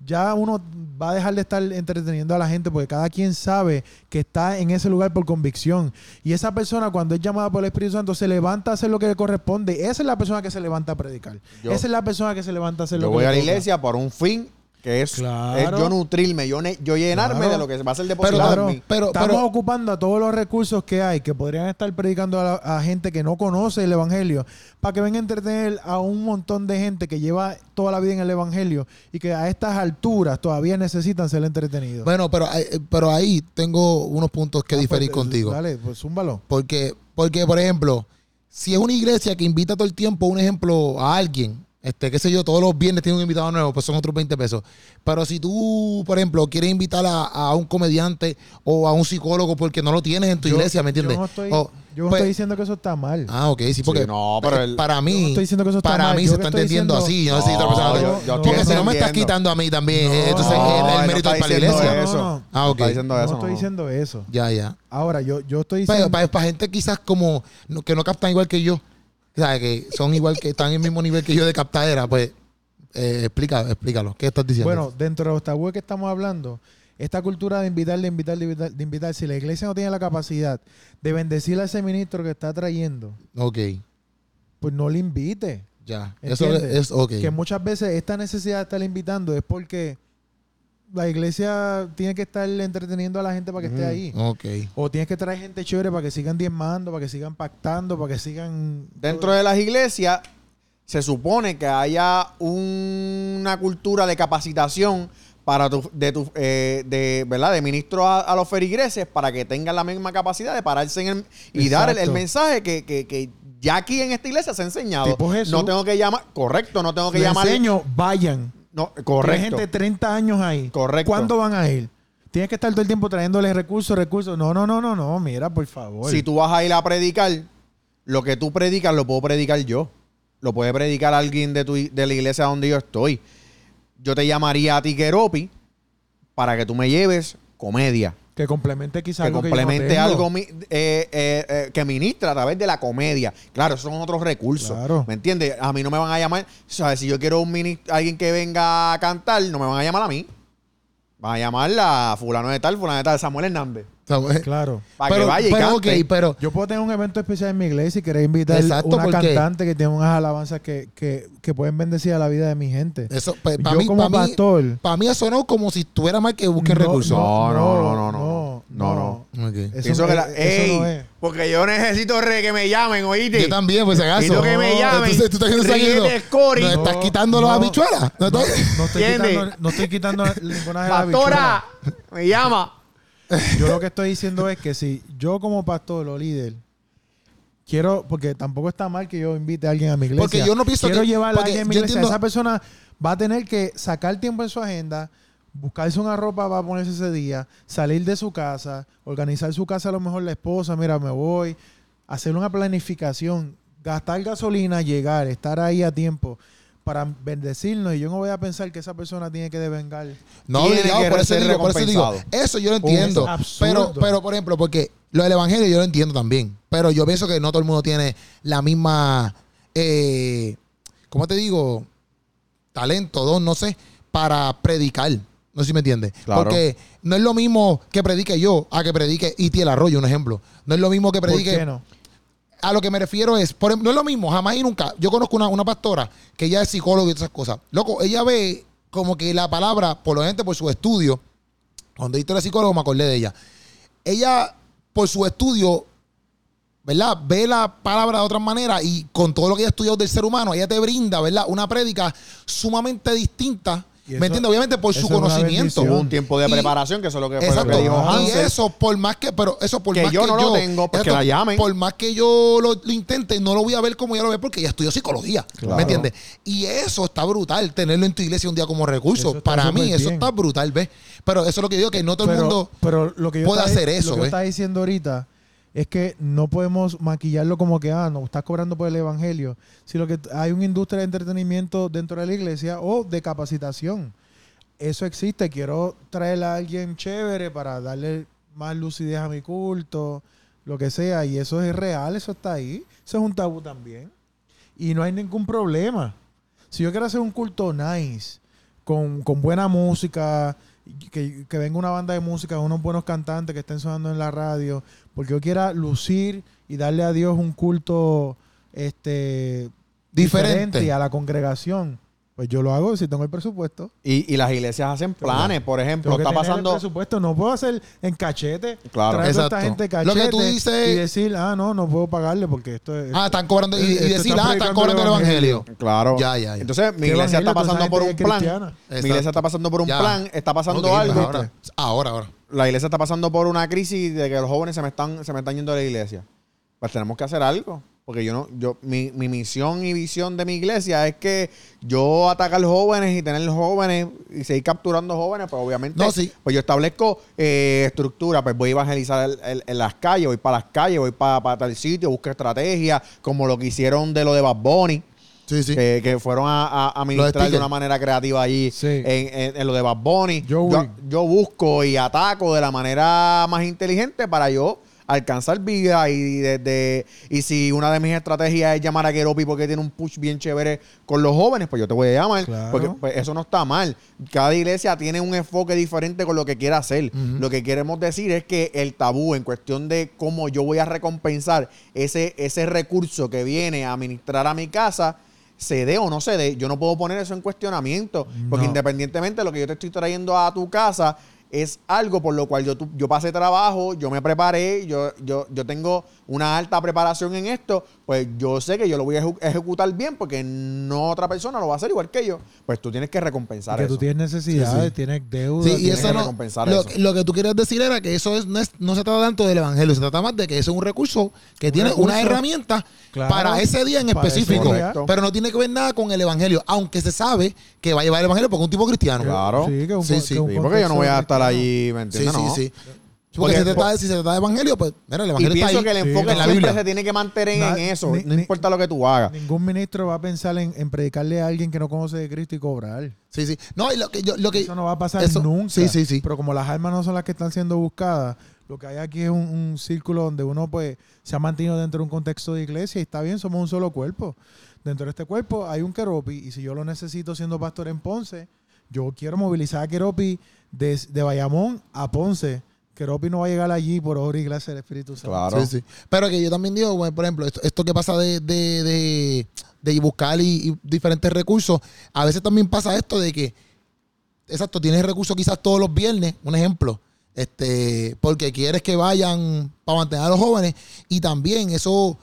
ya uno va a dejar de estar entreteniendo a la gente porque cada quien sabe que está en ese lugar por convicción. Y esa persona cuando es llamada por el Espíritu Santo se levanta a hacer lo que le corresponde. Esa es la persona que se levanta a predicar.
Yo-
Esa es la persona que se levanta a hacer
Yo
lo que
voy
le
a la iglesia por un fin que es,
Claro.
es yo nutrirme, yo, ne- yo llenarme
Claro.
de lo que va a ser
Pero,
depositado
Claro,
en mí.
pero,
estamos
pero,
ocupando a todos los recursos que hay que podrían estar predicando a, la- a gente que no conoce el evangelio para que venga a entretener a un montón de gente que lleva toda la vida en el evangelio y que a estas alturas todavía necesitan ser entretenidos.
bueno, pero, pero ahí tengo unos puntos que
Ah,
diferir
pues,
contigo.
Dale, pues zúmbalo.
Porque, porque, por ejemplo, si es una iglesia que invita todo el tiempo, un ejemplo, a alguien, este, qué sé yo, todos los viernes tiene un invitado nuevo, pues son otros 20 pesos. Pero si tú, por ejemplo, quieres invitar a, a un comediante o a un psicólogo porque no lo tienes en tu
Yo-
iglesia, ¿me entiendes?
Yo no estoy,
O,
yo no
pues,
estoy diciendo que eso está mal.
Ah, ok, sí, porque
Sí, no, pero el-
para
Yo
mí,
no estoy diciendo que eso está
para
mal.
mí
Yo
se está
estoy
entendiendo
diciendo-
así. Yo no sé si otra
No,
persona-
yo- yo
porque
estoy
si no me estás quitando a mí también,
No,
eh, entonces
no,
eh, el
no
mérito
está
es para la iglesia.
eso.
No, no,
Ah,
No
ok.
diciendo
no
eso,
estoy
no.
diciendo eso.
Ya, ya.
Ahora, yo, yo estoy diciendo...
Para, para, gente quizás como que no captan igual que yo, o sea, que son igual que están en el mismo nivel que yo de captadera, pues eh, explica, explícalo. ¿Qué estás diciendo?
Bueno, dentro de los tabúes que estamos hablando, esta cultura de invitar, de invitar, de invitar, de invitar, si la iglesia no tiene la capacidad de bendecir a ese ministro que está trayendo,
ok,
pues no le invite.
ya. Eso es, ok.
Que muchas veces esta necesidad de estar invitando es porque la iglesia tiene que estar entreteniendo a la gente para que esté ahí.
Ok.
O tienes que traer gente chévere para que sigan diezmando, para que sigan pactando, para que sigan...
Dentro de las iglesias se supone que haya una cultura de capacitación para tu, de tu, eh, de, ¿verdad? de ministros a, a los feligreses para que tengan la misma capacidad de pararse en el, y dar el, mensaje que, que- que ya aquí en esta iglesia se ha enseñado.
Tipo Jesús.
No tengo que llamar, correcto, no tengo que llamar.
enseño, vayan.
No,
Correcto.
correcto.
gente de 30 años ahí.
Correcto.
¿Cuándo van a ir? Tienes que estar todo el tiempo trayéndoles recursos, recursos. No, no, no, no, no. Mira, por favor.
Si tú vas a ir a predicar, lo que tú predicas lo puedo predicar yo. Lo puede predicar alguien de, tu, de la iglesia donde yo estoy. Yo te llamaría a ti, Keropi, para que tú me lleves comedia.
Que complemente quizás
que
algo
complemente
que yo no
algo mi- eh, eh, eh, que ministra a través de la comedia. Claro, esos son otros recursos.
Claro.
¿Me entiendes? A mí no me van a llamar. ¿sabes? Si yo quiero un mini- alguien que venga a cantar, no me van a llamar a mí. Van a llamar a fulano de tal, fulano de tal, Samuel Hernández.
O eh,
Claro.
Para
pero,
que vaya y
pero,
cante.
ok, pero
Yo puedo tener un evento especial en mi iglesia y querer invitar
Exacto,
una
porque-
cantante que tiene unas alabanzas que, que, que pueden bendecir a la vida de mi gente.
eso, para
yo
mí,
como
pa' mí,
pastor...
pa' mí ha sonado como si estuviera mal que busquen recursos.
no, no, no, no,
no,
no, no.
Ok.
Eso,
Pienso que la-
eso no es.
Porque yo necesito re que me llamen, oíste.
Yo también, pues acaso.
Y tú que me llamen.
Entonces tú estás.
Cory.
¿Nos estás
No,
quitando las habichuelas? ¿No
No,
estás-
no estoy quitando, no estoy quitando ninguna de las
Pastora, me llama.
habichuelas. Yo lo que estoy diciendo es que si yo como pastor o líder quiero, porque tampoco está mal que yo invite a alguien a mi iglesia.
Porque yo no pienso
quiero
que-
llevar a alguien a mi iglesia.
entiendo-
Esa persona va a tener que sacar tiempo en su agenda, buscarse una ropa para ponerse ese día, salir de su casa, organizar su casa a lo mejor la esposa, mira, me voy, hacer una planificación, gastar gasolina, llegar, estar ahí a tiempo para bendecirnos y yo no voy a pensar que esa persona tiene que devengar.
No, obligado, por eso digo, por eso digo. Eso yo lo entiendo.
es.
Pero, pero, por ejemplo, porque lo del evangelio yo lo entiendo también. Pero yo pienso que no todo el mundo tiene la misma, eh, ¿cómo te digo? Talento, don, no sé, para predicar. No sé si me entiendes.
Claro.
Porque no es lo mismo que predique yo a que predique Iti el Arroyo, un ejemplo. No es lo mismo que
¿Por
predique.
qué no?
A lo que me refiero es, por ejemplo, no es lo mismo, jamás y nunca. Yo conozco una, una pastora que ella es psicóloga y esas cosas. Loco, ella ve como que la palabra, por lo gente por su estudio, cuando yo era psicólogo me acordé de ella. Ella, por su estudio, ¿verdad? Ve la palabra de otra manera y con todo lo que ella ha estudiado del ser humano, ella te brinda, ¿verdad? Una prédica sumamente distinta. ¿Me entiendes? Obviamente por su conocimiento.
Hubo un tiempo de
Y-
preparación, que eso es lo que fue
Exacto.
lo que dijo
Ajá.
Y
Hansel.
eso, por más que, pero eso por
Que
más
yo
que
no lo
yo,
tengo, pues que
exacto,
la llamen.
Por más que yo lo, lo intente, no lo voy a ver como ella lo ve porque ella estudió psicología.
Claro.
¿Me entiendes? Y eso está brutal, tenerlo en tu iglesia un día como recurso.
Está
Para mí, eso está brutal, ¿ves? Pero eso es lo que digo, que no todo el mundo.
pero lo que yo
puede hacer eso,
Lo que estaba diciendo ahorita es que no podemos maquillarlo como que, ah, no, estás cobrando por el evangelio. Sino que hay una industria de entretenimiento dentro de la iglesia o de capacitación. Eso existe. Quiero traer a alguien chévere para darle más lucidez a mi culto, lo que sea. Y eso es real, eso está ahí. Eso es un tabú también. Y no hay ningún problema. Si yo quiero hacer un culto nice, con, con buena música, que, que venga una banda de música, unos buenos cantantes que estén sonando en la radio, porque yo quiera lucir y darle a Dios un culto este
Diferente.
y a la congregación, pues yo lo hago si tengo el presupuesto.
Y, y las iglesias hacen planes, por ejemplo,
Tengo que
está
tener el
pasando...
presupuesto, no puedo hacer en cachete,
Claro.
traer a esta
Exacto.
gente
Lo
cachete
que tú dices-
y decir, ah, no, no puedo pagarle porque esto es...
Ah, están cobrando. Y, y
Esto
decir,
está
ah, están
predicando
cobrando el
el
evangelio.
Claro.
Ya, ya, ya.
Entonces, mi
¿Qué
iglesia está
evangelio? Toda esa
pasando por un plan. Mi
Exacto.
iglesia está pasando por un
Ya.
plan, está pasando
Ok,
algo.
Ahora, ahora, ahora.
La iglesia está pasando por una crisis de que los jóvenes se me están, se me están yendo de la iglesia. Pues tenemos que hacer algo. Porque yo no, yo, mi, mi misión y visión de mi iglesia es que yo atacar jóvenes y tener jóvenes y seguir capturando jóvenes, pues obviamente,
No, sí.
pues yo establezco eh, estructura, pues voy a evangelizar el- el- en las calles, voy para las calles, voy para, para tal sitio, busco estrategias, como lo que hicieron de lo de Bad Bunny.
Sí, sí.
que, que fueron a, a, a ministrar de una manera creativa allí
Sí.
en, en- en lo de Bad Bunny. Yo busco y ataco de la manera más inteligente para yo alcanzar vida y desde y si una de mis estrategias es llamar a Keropi porque tiene un push bien chévere con los jóvenes, pues yo te voy a llamar
Claro.
porque pues, eso no está mal. Cada iglesia tiene un enfoque diferente con lo que quiere hacer. Lo que queremos decir es que el tabú en cuestión de cómo yo voy a recompensar ese, ese recurso que viene a administrar a mi casa, se dé o no se dé. Yo no puedo poner eso en cuestionamiento, porque
No.
independientemente de lo que yo te estoy trayendo a tu casa, es algo por lo cual yo, tu- yo pasé trabajo, yo me preparé, yo, yo, yo tengo una alta preparación en esto, pues yo sé que yo lo voy a ejecutar bien porque no otra persona lo va a hacer igual que yo. Pues tú tienes que recompensar
que
eso.
tú tienes necesidades,
Sí, sí.
tienes deudas.
Sí, y
tienes-
eso
que
no.
recompensar
Lo,
eso.
lo que tú querías decir era que eso es, no, es- no se trata tanto del evangelio, se trata más de que eso es un recurso que tiene
recurso.
una herramienta
Claro.
para ese día en específico. Pero no tiene que ver nada con el evangelio, aunque se sabe que va a llevar el evangelio porque es un tipo cristiano.
Claro.
Sí, que un,
Sí,
co-
sí.
que un
Sí, porque yo no voy a estar
contexto
allí, ¿me
Sí,
entiendes?
sí,
No.
sí. Porque,
Porque-
si, se trata, si se trata de evangelio, pues, mira, el
Y
evangelio está
pienso
ahí.
que el
Sí,
enfoque
en la Biblia.
se tiene que mantener en eso.
ni-
no
ni-
importa lo que tú hagas.
Ningún ministro va a pensar en, en predicarle a alguien que no conoce de Cristo y cobrar.
Sí, sí. No, y lo que yo, lo que,
Eso no va a pasar
eso-
nunca.
sí, sí, sí.
Pero como las almas no son las que están siendo buscadas, lo que hay aquí es un, un círculo donde uno pues se ha mantenido dentro de un contexto de iglesia y está bien, somos un solo cuerpo. Dentro de este cuerpo hay un Keropi y si yo lo necesito siendo pastor en Ponce, yo quiero movilizar a Keropi de, de Bayamón a Ponce. Keropi no va a llegar allí por obra y gracia del Espíritu Santo.
Claro.
Sí, sí. Pero que yo también digo, bueno, por ejemplo, esto, esto que pasa de, de, de, de buscar y, y diferentes recursos, a veces también pasa esto de que, exacto, tienes recursos quizás todos los viernes, un ejemplo, este, porque quieres que vayan para mantener a los jóvenes y también eso,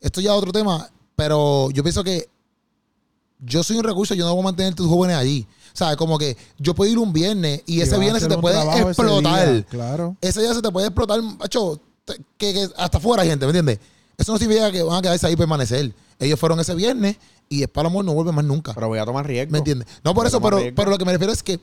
esto ya es otro tema, pero yo pienso que yo soy un recurso, yo no voy a mantener a tus jóvenes allí. O sea, como que yo puedo ir un viernes y,
Y
ese viernes se te puede
ese
explotar
día, Claro.
ese día se te puede explotar, macho, que, que hasta fuera gente, ¿me entiendes? Eso no significa que van a quedarse ahí y permanecer. Ellos fueron ese viernes y mejor no vuelven más nunca.
Pero voy a tomar riesgo.
¿Me entiendes? No por
Voy
eso, pero,
riesgo.
pero lo que me refiero es que,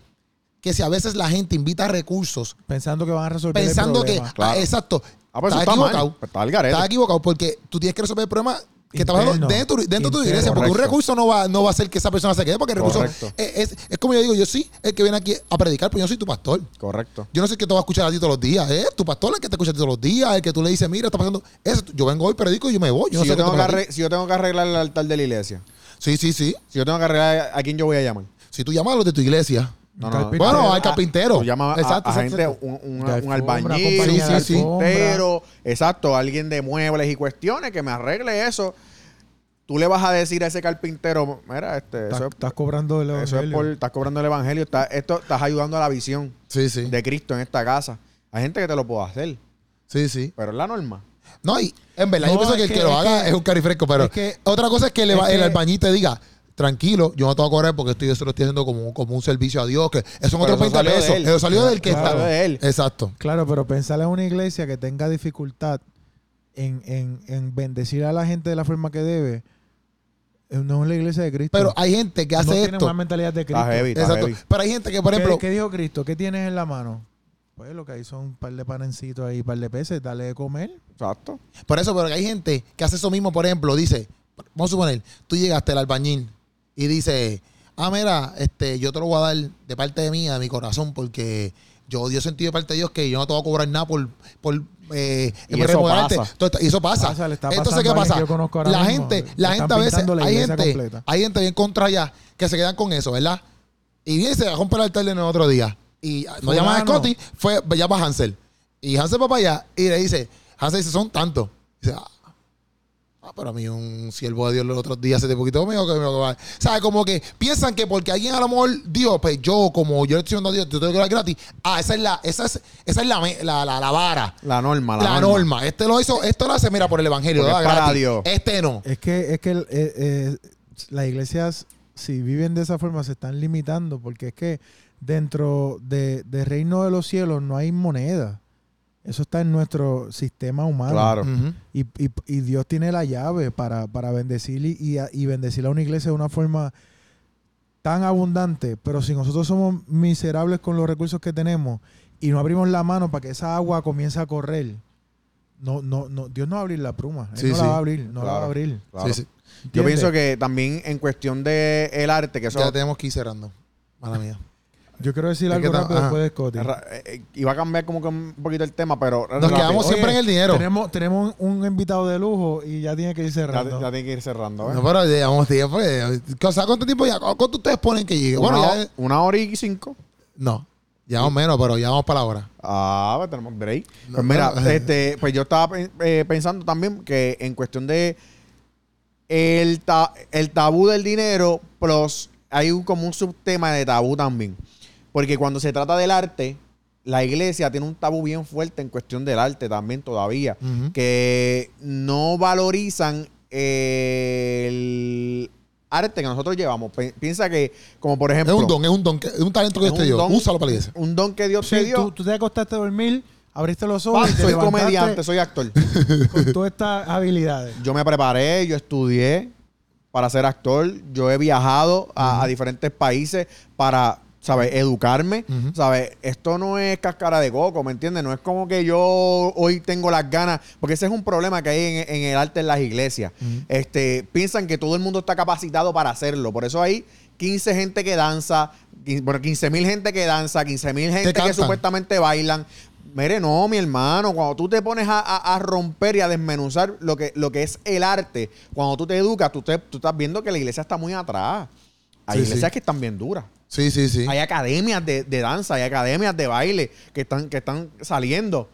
que si a veces la gente invita recursos
Pensando que van a resolver
pensando
el
que,
problema.
Claro.
ah, exacto,
Ah, pues está mal.
equivocado.
Pues está.
Estás equivocado porque tú tienes que resolver el problema que
Interno.
dentro, dentro de tu iglesia. Porque un recurso no va, no va a hacer que esa persona se quede. Porque el recurso es, es- es como yo digo, yo sí, el que viene aquí a predicar, pero yo no soy tu pastor.
Correcto.
Yo no sé qué te va a escuchar a ti todos los días. ¿eh? Tu pastor es el que te escucha a ti todos los días, el que tú le dices, mira, está pasando. Eso, yo vengo hoy, predico y yo me voy. Yo no
si,
sé
yo tengo
te
que si yo tengo que arreglar el altar de la iglesia,
Sí, sí, sí.
si yo tengo que arreglar a quién yo voy a llamar.
Si tú llamas a los de tu iglesia,
No, no.
Carpintero.
Bueno, hay
Ah,
carpintero.
Tú llamas a-
Exacto,
a,
exacto,
gente,
exacto.
un, un-
De
un albañil,
compañía
un
de sí, sí.
carpintero, exacto, alguien de muebles y cuestiones que me arregle eso. Tú le vas a decir a ese carpintero, mira, este,
Estás,
eso, es,
estás cobrando el
eso es
evangelio.
por, estás cobrando el evangelio, estás, esto, estás ayudando a la visión
Sí, sí.
de Cristo en esta casa. Hay gente que te lo puede hacer,
Sí, sí.
pero es la norma.
No, y en verdad
No,
yo pienso que
es
el que,
que-
lo
es
haga
que-
es un carifresco, pero
es que-
otra cosa es que, le va-
es
el albañil te diga, tranquilo, yo no te voy a cobrar porque estoy, eso lo estoy haciendo como, como un servicio a Dios, que eso son otros
eso
20
salió de
pesos.
él.
Eso salió del que
Claro.
está.
Él.
Exacto.
Claro, pero pensar en una iglesia que tenga dificultad en, en, en bendecir a la gente de la forma que debe, eh, no es la iglesia de Cristo.
Pero hay gente que
no
hace
tiene
esto.
una mentalidad de Cristo.
Está heavy, está
Exacto.
heavy.
Pero hay gente que, por
¿Qué-
ejemplo,
¿Qué, dijo Cristo? ¿Qué tienes en la mano? Pues lo que hay son un par de panecitos ahí, un par de peces, dale de comer.
Exacto.
por eso, pero hay gente que hace eso mismo, por ejemplo, dice, vamos a suponer, tú llegaste al albañil y dice, ah, mira, este, yo te lo voy a dar de parte de mía, de mi corazón, porque yo Dios sentido de parte de Dios que yo no te voy a cobrar nada por, por eh,
Y eso
remodelarte".
pasa.
Esto- y eso pasa.
Pasa,
Entonces, ¿qué pasa?
que yo conozco ahora
La
mismo.
gente, la gente a veces,
la
hay gente,
completa.
hay gente bien contra allá que se quedan con eso, ¿verdad? Y viene se va a romper el altar en el otro día. Y nos llama a Scotty, fue, llama a Hansel. Y Hansel va para allá y le dice, Hansel dice, son tantos. Dice, ah, ah, pero a mí un siervo de Dios los otros días hace poquito me dijo que me va. ¿Sabes? Como que piensan que porque alguien a lo mejor dijo, pues yo, como yo le estoy dando a Dios, yo tengo que dar gratis. Ah, esa es la, esa es, esa es la, la, la, la vara.
La norma, la,
La, norma. Este lo hizo, esto lo hace, mira, por el evangelio. Lo da
para
gratis.
Dios.
Este no.
Es que, es que eh, eh, las iglesias, si viven de esa forma, se están limitando, porque es que dentro de, del reino de los cielos no hay moneda. Eso está en nuestro sistema humano.
Claro.
Y, y- y Dios tiene la llave para, para bendecir y, y, a- y bendecir a una iglesia de una forma tan abundante. Pero si nosotros somos miserables con los recursos que tenemos y no abrimos la mano para que esa agua comience a correr, no, no, no, Dios no va a abrir la pluma. Él
Sí,
no
sí.
la va a abrir, no la va a abrir.
Claro.
Sí, sí.
Yo pienso que también en cuestión de el arte, que eso
Ya tenemos que ir cerrando. Mala mía.
Yo quiero decir
Es
algo rápido
ajá.
después de Scotty.
eh, eh, iba a cambiar como que un poquito el tema, pero
Nos
rápido.
quedamos
Oye,
siempre en el dinero.
Tenemos, tenemos un, invitado de lujo y ya tiene que ir
Ya,
cerrando.
ya tiene que ir cerrando. ¿eh?
No, pero llevamos tiempo. eh. O sea, ¿cuánto tiempo ya? ¿Cuánto ustedes ponen que llegue? Bueno,
una,
ya.
una hora y cinco.
No. Llevamos menos, pero ya vamos para la hora.
Ah, pues tenemos break.
No,
pues mira,
no.
este, pues yo estaba pe- eh, pensando también que en cuestión de el, ta- el tabú del dinero, plus hay un, como un subtema de tabú también. Porque cuando se trata del arte, la iglesia tiene un tabú bien fuerte en cuestión del arte también todavía. Que no valorizan el arte que nosotros llevamos. Pi- Piensa que, como por
Es
ejemplo,
un don, es un don, es un talento que
Es
Dios te dio.
don.
Úsalo para la iglesia.
un don que Dios
Sí,
te dio.
tú, tú te acostaste a dormir, abriste los ojos
Pa,
y te
soy comediante, soy actor.
con todas estas habilidades.
Yo me preparé, yo estudié para ser actor. Yo he viajado a, a diferentes países para, ¿sabes? Educarme. ¿Sabes? Esto no es cáscara de coco, ¿me entiendes? No es como que yo hoy tengo las ganas, porque ese es un problema que hay en, en el arte en las iglesias. Este, piensan que todo el mundo está capacitado para hacerlo. Por eso hay 15 gente que danza, 15 bueno, 15 mil gente que danza, 15 mil gente que supuestamente bailan. Mire, no, mi hermano, cuando tú te pones a, a- a romper y a desmenuzar lo que, lo que es el arte, cuando tú te educas, tú, te- tú estás viendo que la iglesia está muy atrás. Hay
Sí,
iglesias
sí.
que están bien duras.
Sí, sí, sí.
Hay academias de, de danza, hay academias de baile que están, que están saliendo.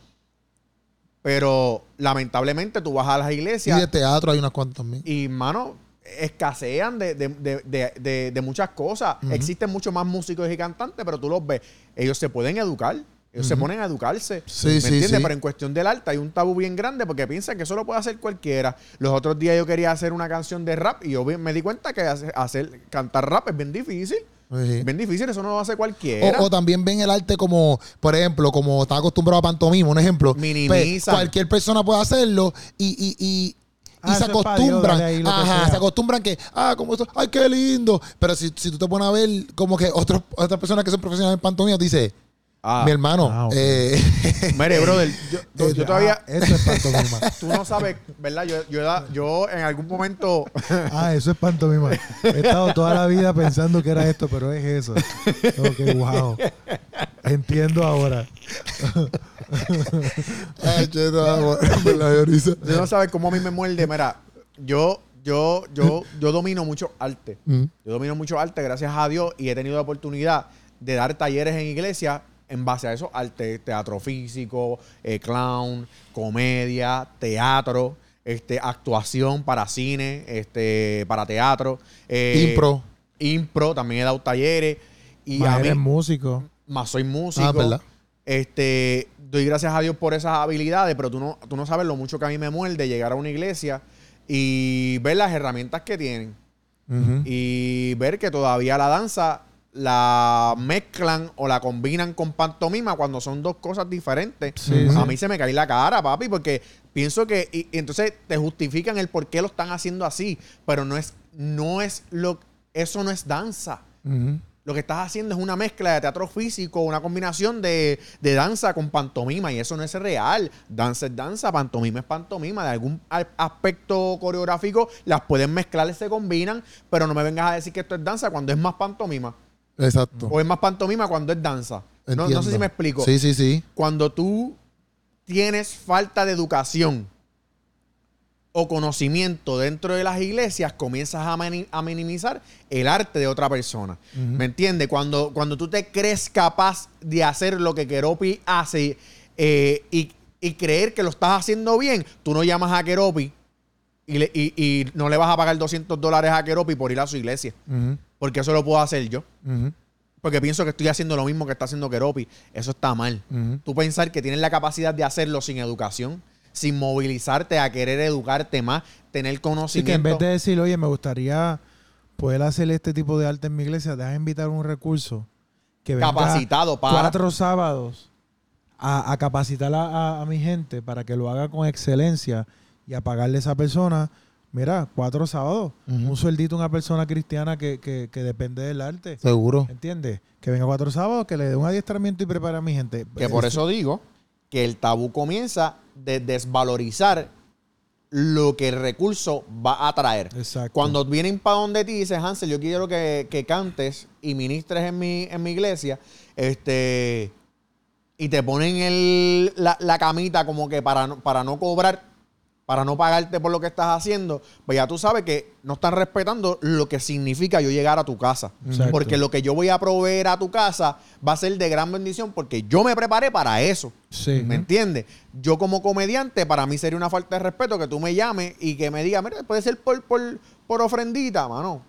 Pero lamentablemente tú vas a las
Y
iglesias
de teatro hay unas cuantas también.
y, mano, escasean de, de- de- de- de- de muchas cosas. Existen muchos más músicos y cantantes, pero tú los ves. Ellos se pueden educar. Ellos se ponen a educarse.
Sí,
¿Me
sí,
entiendes?
sí.
Pero en cuestión del arte hay un tabú bien grande porque piensan que eso lo puede hacer cualquiera. Los otros días yo quería hacer una canción de rap y yo me di cuenta que hacer, hacer- cantar rap es bien difícil.
Sí.
Es bien difícil, eso no lo hace cualquiera.
O, o también ven el arte como, por ejemplo, como está acostumbrado a pantomima, un ejemplo. Pues, cualquier persona puede hacerlo y, y, y, y
Ah,
se
Dios,
acostumbran. Ajá, se acostumbran que, ah, como esto, ay, qué lindo. Pero si, si tú te pones a ver, como que otros, otras personas que son profesionales en pantomima, te dice,
Ah,
mi hermano,
Ah, ok.
eh,
mire, brother, yo, yo- yo
Ah,
todavía...
Eso es pantomima.
Tú no sabes, ¿verdad? Yo, yo, yo en algún momento...
Ah, eso es pantomima. He estado toda la vida pensando que era esto, pero es eso. Ok, wow. Entiendo ahora.
ay, no.
Tú no sabes cómo a mí me muerde. Mira, yo, yo, yo, yo domino mucho arte.
Mm.
Yo domino mucho arte, gracias a Dios, y he tenido la oportunidad de dar talleres en iglesia en base a eso, arte, teatro físico, eh, clown, comedia, teatro, este, actuación para cine, este, para teatro. eh,
Impro.
Impro, también he dado talleres. Y
Más
a mí,
eres músico.
más soy músico.
Ah, ¿verdad?
Este, doy gracias a Dios por esas habilidades, pero tú no, tú no sabes lo mucho que a mí me muerde llegar a una iglesia y ver las herramientas que tienen. Y ver que todavía la danza la mezclan o la combinan con pantomima cuando son dos cosas diferentes.
Sí,
a
sí.
mí se me cae la cara, papi, porque pienso que y, y entonces te justifican el por qué lo están haciendo así, pero no es no es lo eso no es danza. Lo que estás haciendo es una mezcla de teatro físico, una combinación de, de danza con pantomima y eso no es real. Danza es danza, pantomima es pantomima. De algún aspecto coreográfico las pueden mezclar y se combinan, pero no me vengas a decir que esto es danza cuando es más pantomima.
Exacto.
O es más pantomima cuando es danza. No, sé si me explico.
Sí, sí, sí.
Cuando tú tienes falta de educación o conocimiento dentro de las iglesias, comienzas a minimizar el arte de otra persona. ¿Me entiendes? Cuando, cuando tú te crees capaz de hacer lo que Keropi hace eh, y, y creer que lo estás haciendo bien, tú no llamas a Keropi y, le- y- y no le vas a pagar 200 dólares a Keropi por ir a su iglesia. Porque eso lo puedo hacer yo. Porque pienso que estoy haciendo lo mismo que está haciendo Keropi. Eso está mal. Tú pensar que tienes la capacidad de hacerlo sin educación, sin movilizarte a querer educarte más, tener conocimiento.
que en vez de decir, oye, me gustaría poder hacer este tipo de arte en mi iglesia, deja invitar un recurso que venga
capacitado para.
cuatro sábados a, a capacitar a, a- a mi gente para que lo haga con excelencia y a pagarle a esa persona, mira, cuatro sábados, un sueldito a una persona cristiana que, que- que depende del arte.
Seguro.
¿Entiendes? Que venga cuatro sábados, que le dé un adiestramiento y prepare a mi gente.
Que por
Es-
eso digo que el tabú comienza de desvalorizar lo que el recurso va a traer.
Exacto.
Cuando vienen para donde ti y dices, Hansel, yo quiero que, que cantes y ministres en mi, en mi iglesia, este, y te ponen el, la, la camita como que para para no cobrar, para no pagarte por lo que estás haciendo, pues ya tú sabes que no están respetando lo que significa yo llegar a tu casa.
Exacto.
Porque lo que yo voy a proveer a tu casa va a ser de gran bendición porque yo me preparé para eso.
Sí.
¿Me entiendes? Yo como comediante, para mí sería una falta de respeto que tú me llames y que me digas, mira, puede ser por, por, por ofrendita, mano.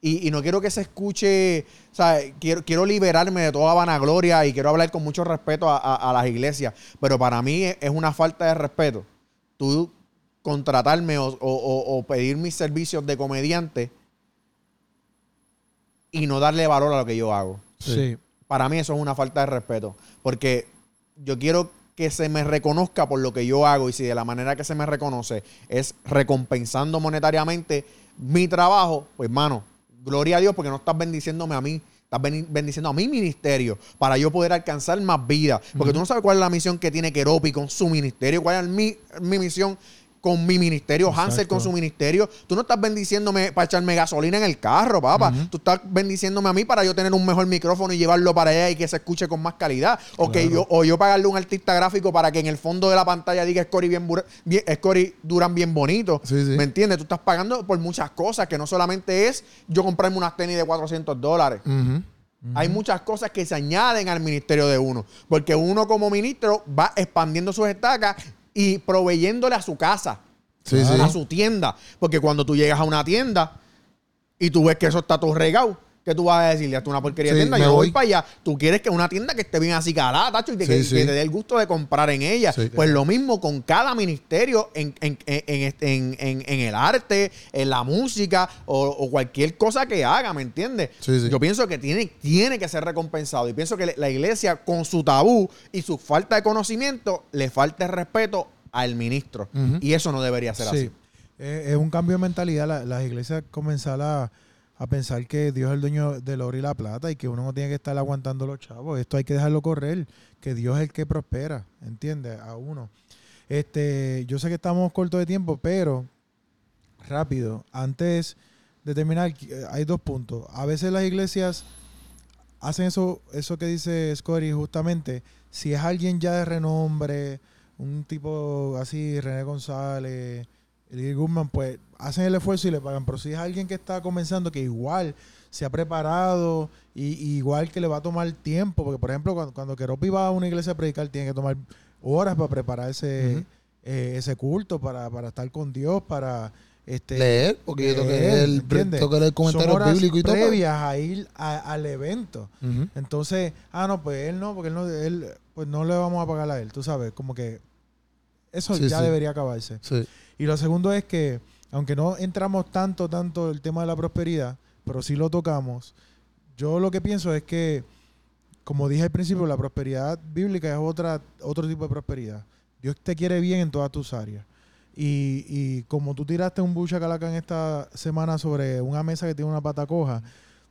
Y, y no quiero que se escuche, o sea, quiero, quiero liberarme de toda vanagloria y quiero hablar con mucho respeto a, a- a las iglesias, pero para mí es, es una falta de respeto. Tú contratarme o, o- o- o pedir mis servicios de comediante y no darle valor a lo que yo hago.
Sí.
Para mí eso es una falta de respeto. Porque yo quiero que se me reconozca por lo que yo hago y si de la manera que se me reconoce es recompensando monetariamente mi trabajo, pues hermano, gloria a Dios porque no estás bendiciéndome a mí. Estás bendiciendo a mi ministerio para yo poder alcanzar más vida. Porque tú no sabes cuál es la misión que tiene Keropi con su ministerio, cuál es mi, mi misión con mi ministerio, Hansel con su ministerio. Tú no estás bendiciéndome para echarme gasolina en el carro, papá. Tú estás bendiciéndome a mí para yo tener un mejor micrófono y llevarlo para allá y que se escuche con más calidad. O, que yo, o yo pagarle a un artista gráfico para que en el fondo de la pantalla diga Scori bien, bien Scori Duran bien bonito.
Sí, sí.
¿Me entiendes? Tú estás pagando por muchas cosas que no solamente es yo comprarme unas tenis de 400 dólares. Hay muchas cosas que se añaden al ministerio de uno. Porque uno como ministro va expandiendo sus estacas y proveyéndole a su casa,
Sí, sí.
a su tienda. Porque cuando tú llegas a una tienda y tú ves que eso está todo regado, ¿qué tú vas a decirle? Es una porquería de
Sí,
tienda, yo voy
voy.
para allá. Tú quieres que una tienda que esté bien así calada, tacho, y te-
Sí,
que,
sí.
que te dé el gusto de comprar en ella. Pues lo mismo con cada ministerio en, en- en- en el arte, en la música o, o cualquier cosa que haga, ¿me entiendes? Yo pienso que tiene, tiene que ser recompensado. Y pienso que la iglesia, con su tabú y su falta de conocimiento, le falta el respeto al ministro. Y eso no debería ser
Sí.
así.
Eh, es un cambio de mentalidad. La- las iglesias comenzar a, a pensar que Dios es el dueño del oro y la plata y que uno no tiene que estar aguantando los chavos. Esto hay que dejarlo correr. Que Dios es el que prospera, ¿entiendes? A uno. Este, yo sé que estamos cortos de tiempo, pero rápido. Antes de terminar, eh, hay dos puntos. A veces las iglesias hacen eso, eso que dice Scotty justamente. Si es alguien ya de renombre, un tipo así, René González, Lee Goodman, pues hacen el esfuerzo y le pagan. Pero si es alguien que está comenzando, que igual se ha preparado y, y igual que le va a tomar tiempo, porque por ejemplo, cuando, cuando Keropi va a una iglesia a predicar, tiene que tomar horas para prepararse
Ujú.
eh, ese culto, para, para estar con Dios, para este,
Leer, porque yo
leer, ¿entiendes?
tengo que leer
Son
comentarios
horas
bíblicos y todo.
previas a ir a- al evento. Entonces, ah, no, pues él no, porque él no, él, pues no le vamos a pagar a él, tú sabes, como que eso
Sí,
ya
sí.
debería acabarse.
Sí.
Y lo segundo es que, aunque no entramos tanto, tanto el tema de la prosperidad, pero sí lo tocamos, yo lo que pienso es que, como dije al principio, la prosperidad bíblica es otra, otro tipo de prosperidad. Dios te quiere bien en todas tus áreas. Y, y como tú tiraste un bucha calaca en esta semana sobre una mesa que tiene una pata coja,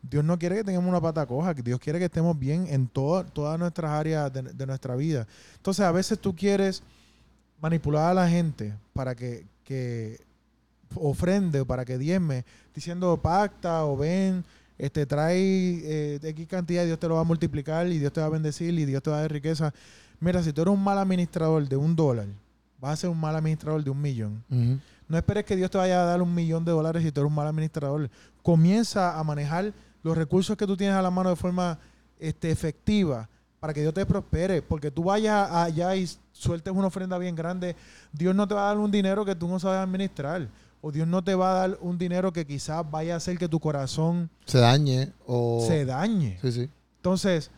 Dios no quiere que tengamos una pata coja, Dios quiere que estemos bien en todo- todas nuestras áreas de nuestra vida. Entonces, a veces tú quieres manipular a la gente para que, que ofrende o para que diezme, diciendo pacta o ven, este, trae eh, X cantidad y Dios te lo va a multiplicar y Dios te va a bendecir y Dios te va a dar riqueza. Mira, si tú eres un mal administrador de un dólar, vas a ser un mal administrador de un millón. No esperes que Dios te vaya a dar un millón de dólares si tú eres un mal administrador. Comienza a manejar los recursos que tú tienes a la mano de forma este, efectiva para que Dios te prospere. Porque tú vayas allá y sueltes una ofrenda bien grande, Dios no te va a dar un dinero que tú no sabes administrar. O Dios no te va a dar un dinero que quizás vaya a hacer que tu corazón
Se dañe o...
se dañe.
Sí, sí.
Entonces,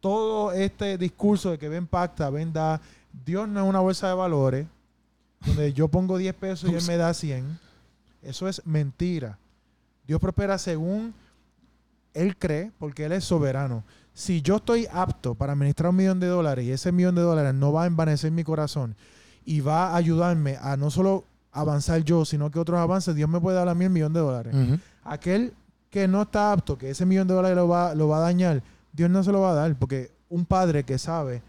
todo este discurso de que ven pacta, ven da, Dios no es una bolsa de valores donde yo pongo 10 pesos y él me da 100. Eso es mentira. Dios prospera según él cree, porque él es soberano. Si yo estoy apto para administrar un millón de dólares y ese millón de dólares no va a envanecer mi corazón y va a ayudarme a no solo avanzar yo, sino que otros avancen, Dios me puede dar a mí el millón de dólares aquel que no está apto, que ese millón de dólares lo va, lo va a dañar, Dios no se lo va a dar, porque un padre que sabe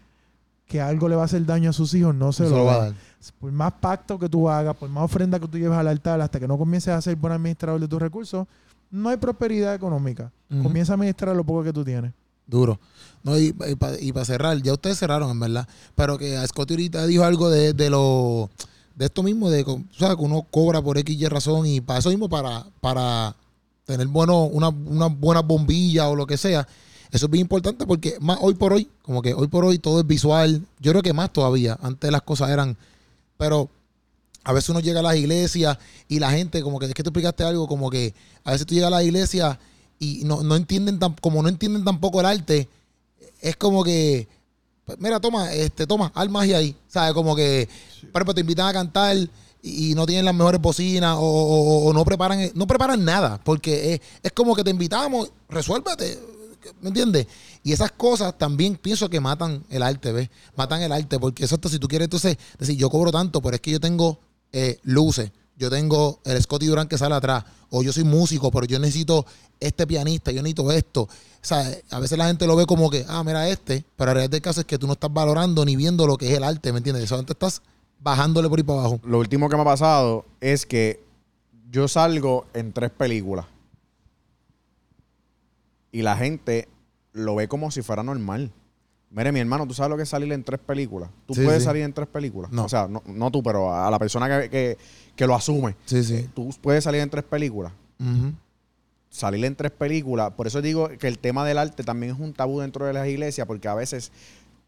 que algo le va a hacer daño a sus hijos no se, lo,
lo va a dar.
Por más pacto que tú hagas, por más ofrenda que tú lleves al altar, hasta que no comiences a ser buen administrador de tus recursos, no hay prosperidad económica. Comienza a administrar lo poco que tú tienes.
Duro. No, y, para cerrar, ya ustedes cerraron, en verdad. Pero que a Scotty ahorita dijo algo de, de lo de esto mismo, de o que uno cobra por X y razón y para eso mismo, para, para tener bueno, una, una buena bombilla o lo que sea. Eso es bien importante porque más hoy por hoy, como que hoy por hoy todo es visual. Yo creo que más todavía. Antes las cosas eran. Pero a veces uno llega a las iglesias y la gente, como que es que tú explicaste algo, como que a veces tú llegas a la iglesia y no, no entienden tan, como no entienden tampoco el arte, es como que, pues, mira, toma, este, toma, haz magia ahí. ¿Sabes? Como que, por ejemplo, te invitan a cantar y, y no tienen las mejores bocinas o, o- o no preparan, no preparan nada. Porque es, es como que te invitamos, resuélvete. ¿Me entiendes? Y esas cosas también pienso que matan el arte, ¿ves? Matan el arte, porque eso si tú quieres entonces decir, yo cobro tanto, pero es que yo tengo eh, luces, yo tengo el Scotty Durán que sale atrás, o yo soy músico, pero yo necesito este pianista, yo necesito esto. O sea, a veces la gente lo ve como que, ah, mira este, pero la realidad del caso es que tú no estás valorando ni viendo lo que es el arte, ¿me entiendes? Solamente estás bajándole por ahí para abajo.
Lo último que me ha pasado es que yo salgo en tres películas. Y la gente lo ve como si fuera normal. Mire, mi hermano, ¿tú sabes lo que es salir en tres películas? ¿Tú
Sí,
puedes
sí.
salir en tres películas?
No.
O sea, no, no tú, pero a la persona que, que- que lo asume.
Sí, sí.
Tú puedes salir en tres películas.
Ujú.
Salir en tres películas. Por eso digo que el tema del arte también es un tabú dentro de las iglesias, porque a veces,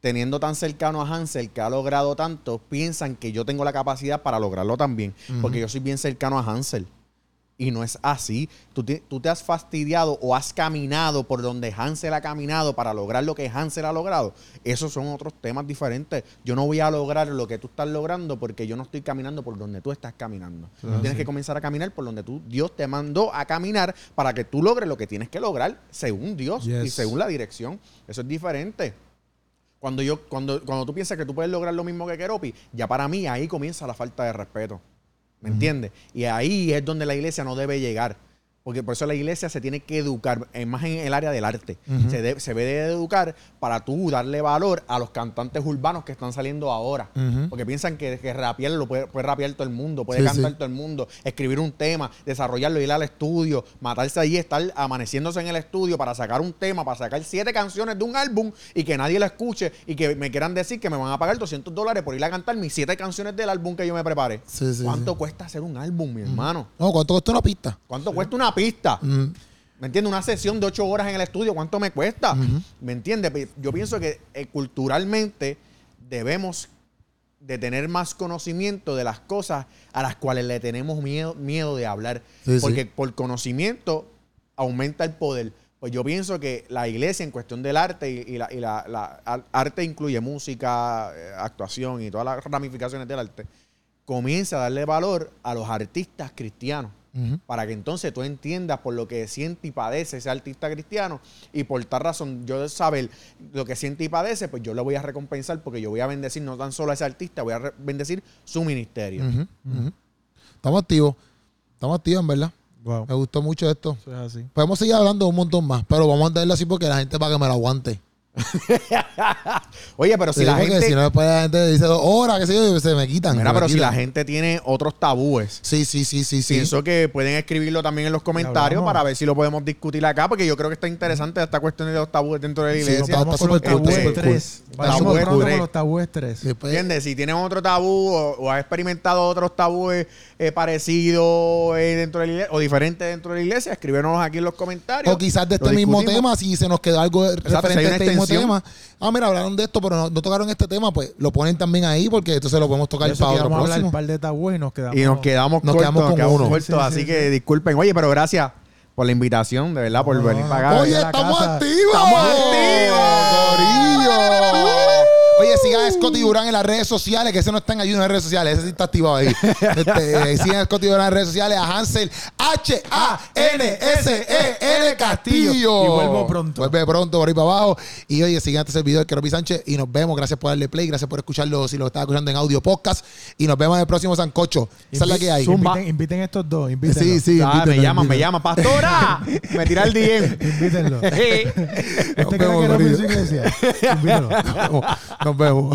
teniendo tan cercano a Hansel, que ha logrado tanto, piensan que yo tengo la capacidad para lograrlo también. Porque yo soy bien cercano a Hansel. Y no es así. Tú te, tú te has fastidiado o has caminado por donde Hansel ha caminado para lograr lo que Hansel ha logrado. Esos son otros temas diferentes. Yo no voy a lograr lo que tú estás logrando porque yo no estoy caminando por donde tú estás caminando. Tú tienes que comenzar a caminar por donde tú, Dios te mandó a caminar para que tú logres lo que tienes que lograr según Dios y según la dirección. Eso es diferente. Cuando, yo, cuando, cuando tú piensas que tú puedes lograr lo mismo que Keropi, ya para mí ahí comienza la falta de respeto. ¿Me entiendes? Y ahí es donde la iglesia no debe llegar. Porque por eso la iglesia se tiene que educar, eh, más en el área del arte.
Ujú.
se, de- se debe de educar para tú darle valor a los cantantes urbanos que están saliendo ahora. Porque piensan que, que rapear lo puede, puede rapear todo el mundo, puede
Sí,
cantar
sí.
todo el mundo, escribir un tema, desarrollarlo, ir al estudio, matarse allí, estar amaneciéndose en el estudio para sacar un tema, para sacar siete canciones de un álbum y que nadie lo escuche y que me quieran decir que me van a pagar 200 dólares por ir a cantar mis siete canciones del álbum que yo me preparé.
Sí, sí,
¿Cuánto cuesta hacer un álbum, mi hermano?
No, ¿cuánto cuesta una pista?
¿Cuánto cuesta una pista?
Mm,
¿Me entiendes? Una sesión de ocho horas en el estudio, ¿cuánto me cuesta? ¿Me entiendes? Pe- Yo pienso que eh, culturalmente debemos de tener más conocimiento de las cosas a las cuales le tenemos miedo, miedo de hablar.
Sí,
Porque
sí.
por conocimiento aumenta el poder. Pues yo pienso que la iglesia en cuestión del arte y, y la, y la- la- ar- arte incluye música, eh, actuación y todas las ramificaciones del arte, comienza a darle valor a los artistas cristianos para que entonces tú entiendas por lo que siente y padece ese artista cristiano y por tal razón yo saber lo que siente y padece, pues yo lo voy a recompensar porque yo voy a bendecir no tan solo a ese artista, voy a bendecir su ministerio.
Estamos activos. Estamos activos, en verdad.
Wow.
Me gustó mucho esto.
Eso es así.
Podemos seguir hablando un montón más, pero vamos a darle así porque la gente para que me lo aguante.
Oye, pero si
Sí,
la gente...
si no después la gente dice dos horas, qué sé yo, se me quitan.
Mira, pero si la gente tiene otros tabúes,
Sí, sí, sí, sí, sí.
pienso que pueden escribirlo también en los comentarios para ver si lo podemos discutir acá, porque yo creo que está interesante esta cuestión de los tabúes dentro de la
Sí,
iglesia.
está-
Vamos con los
súper cool,
tabúes
súper cool.
3.
Está
Vamos
súper
pronto
cool.
con los tabúes 3.
Después-
¿Entiendes? Si tienes otro tabú o, o has experimentado otros tabúes eh, parecidos eh, dentro de la iglesia o diferentes dentro de la iglesia, escríbenos aquí en los comentarios.
O quizás de este mismo tema, si se nos quedó algo
si
referente
hay
a este mismo tema. Ah, mira, hablaron de esto, pero no, no tocaron este tema, pues lo ponen también ahí porque entonces lo podemos tocar para otro
vamos a hablar
próximo.
un par de tabúes y nos quedamos.
Y nos quedamos
Nos
cortos,
quedamos
nos
con
quedamos
uno.
cortos,
Sí, sí,
así
sí,
que
sí.
disculpen. Oye, pero gracias por la invitación, de verdad, por
No,
venir para acá.
Oye, estamos
casa.
activos.
¡Estamos activos!
Oye, sigan a Scotty Durán en las redes sociales, que ese no está en ayuda en las redes sociales, ese sí está activado ahí. Este, sigan a Scotty Durán en las redes sociales, a Hansel, H-A-N-S-E-L Castillo.
Y vuelvo pronto.
Vuelve pronto por ahí para abajo. Y oye, sigan a este servidor, Keropi Sánchez, y nos vemos. Gracias por darle play, gracias por escucharlo si lo estás escuchando en audio podcast. Y nos vemos en el próximo Sancocho. Esa es la que hay.
Inviten, inviten estos dos, invítenlos.
Sí, sí.
Ah, me
invítenlo,
llaman, me
invítenlo.
llaman. ¡Pastora! me tira el DM.
Invítenlo.
Eh.
Este que no
Corillo.
piensa iglesia. Invítalo.
Nos vemos. 怪我，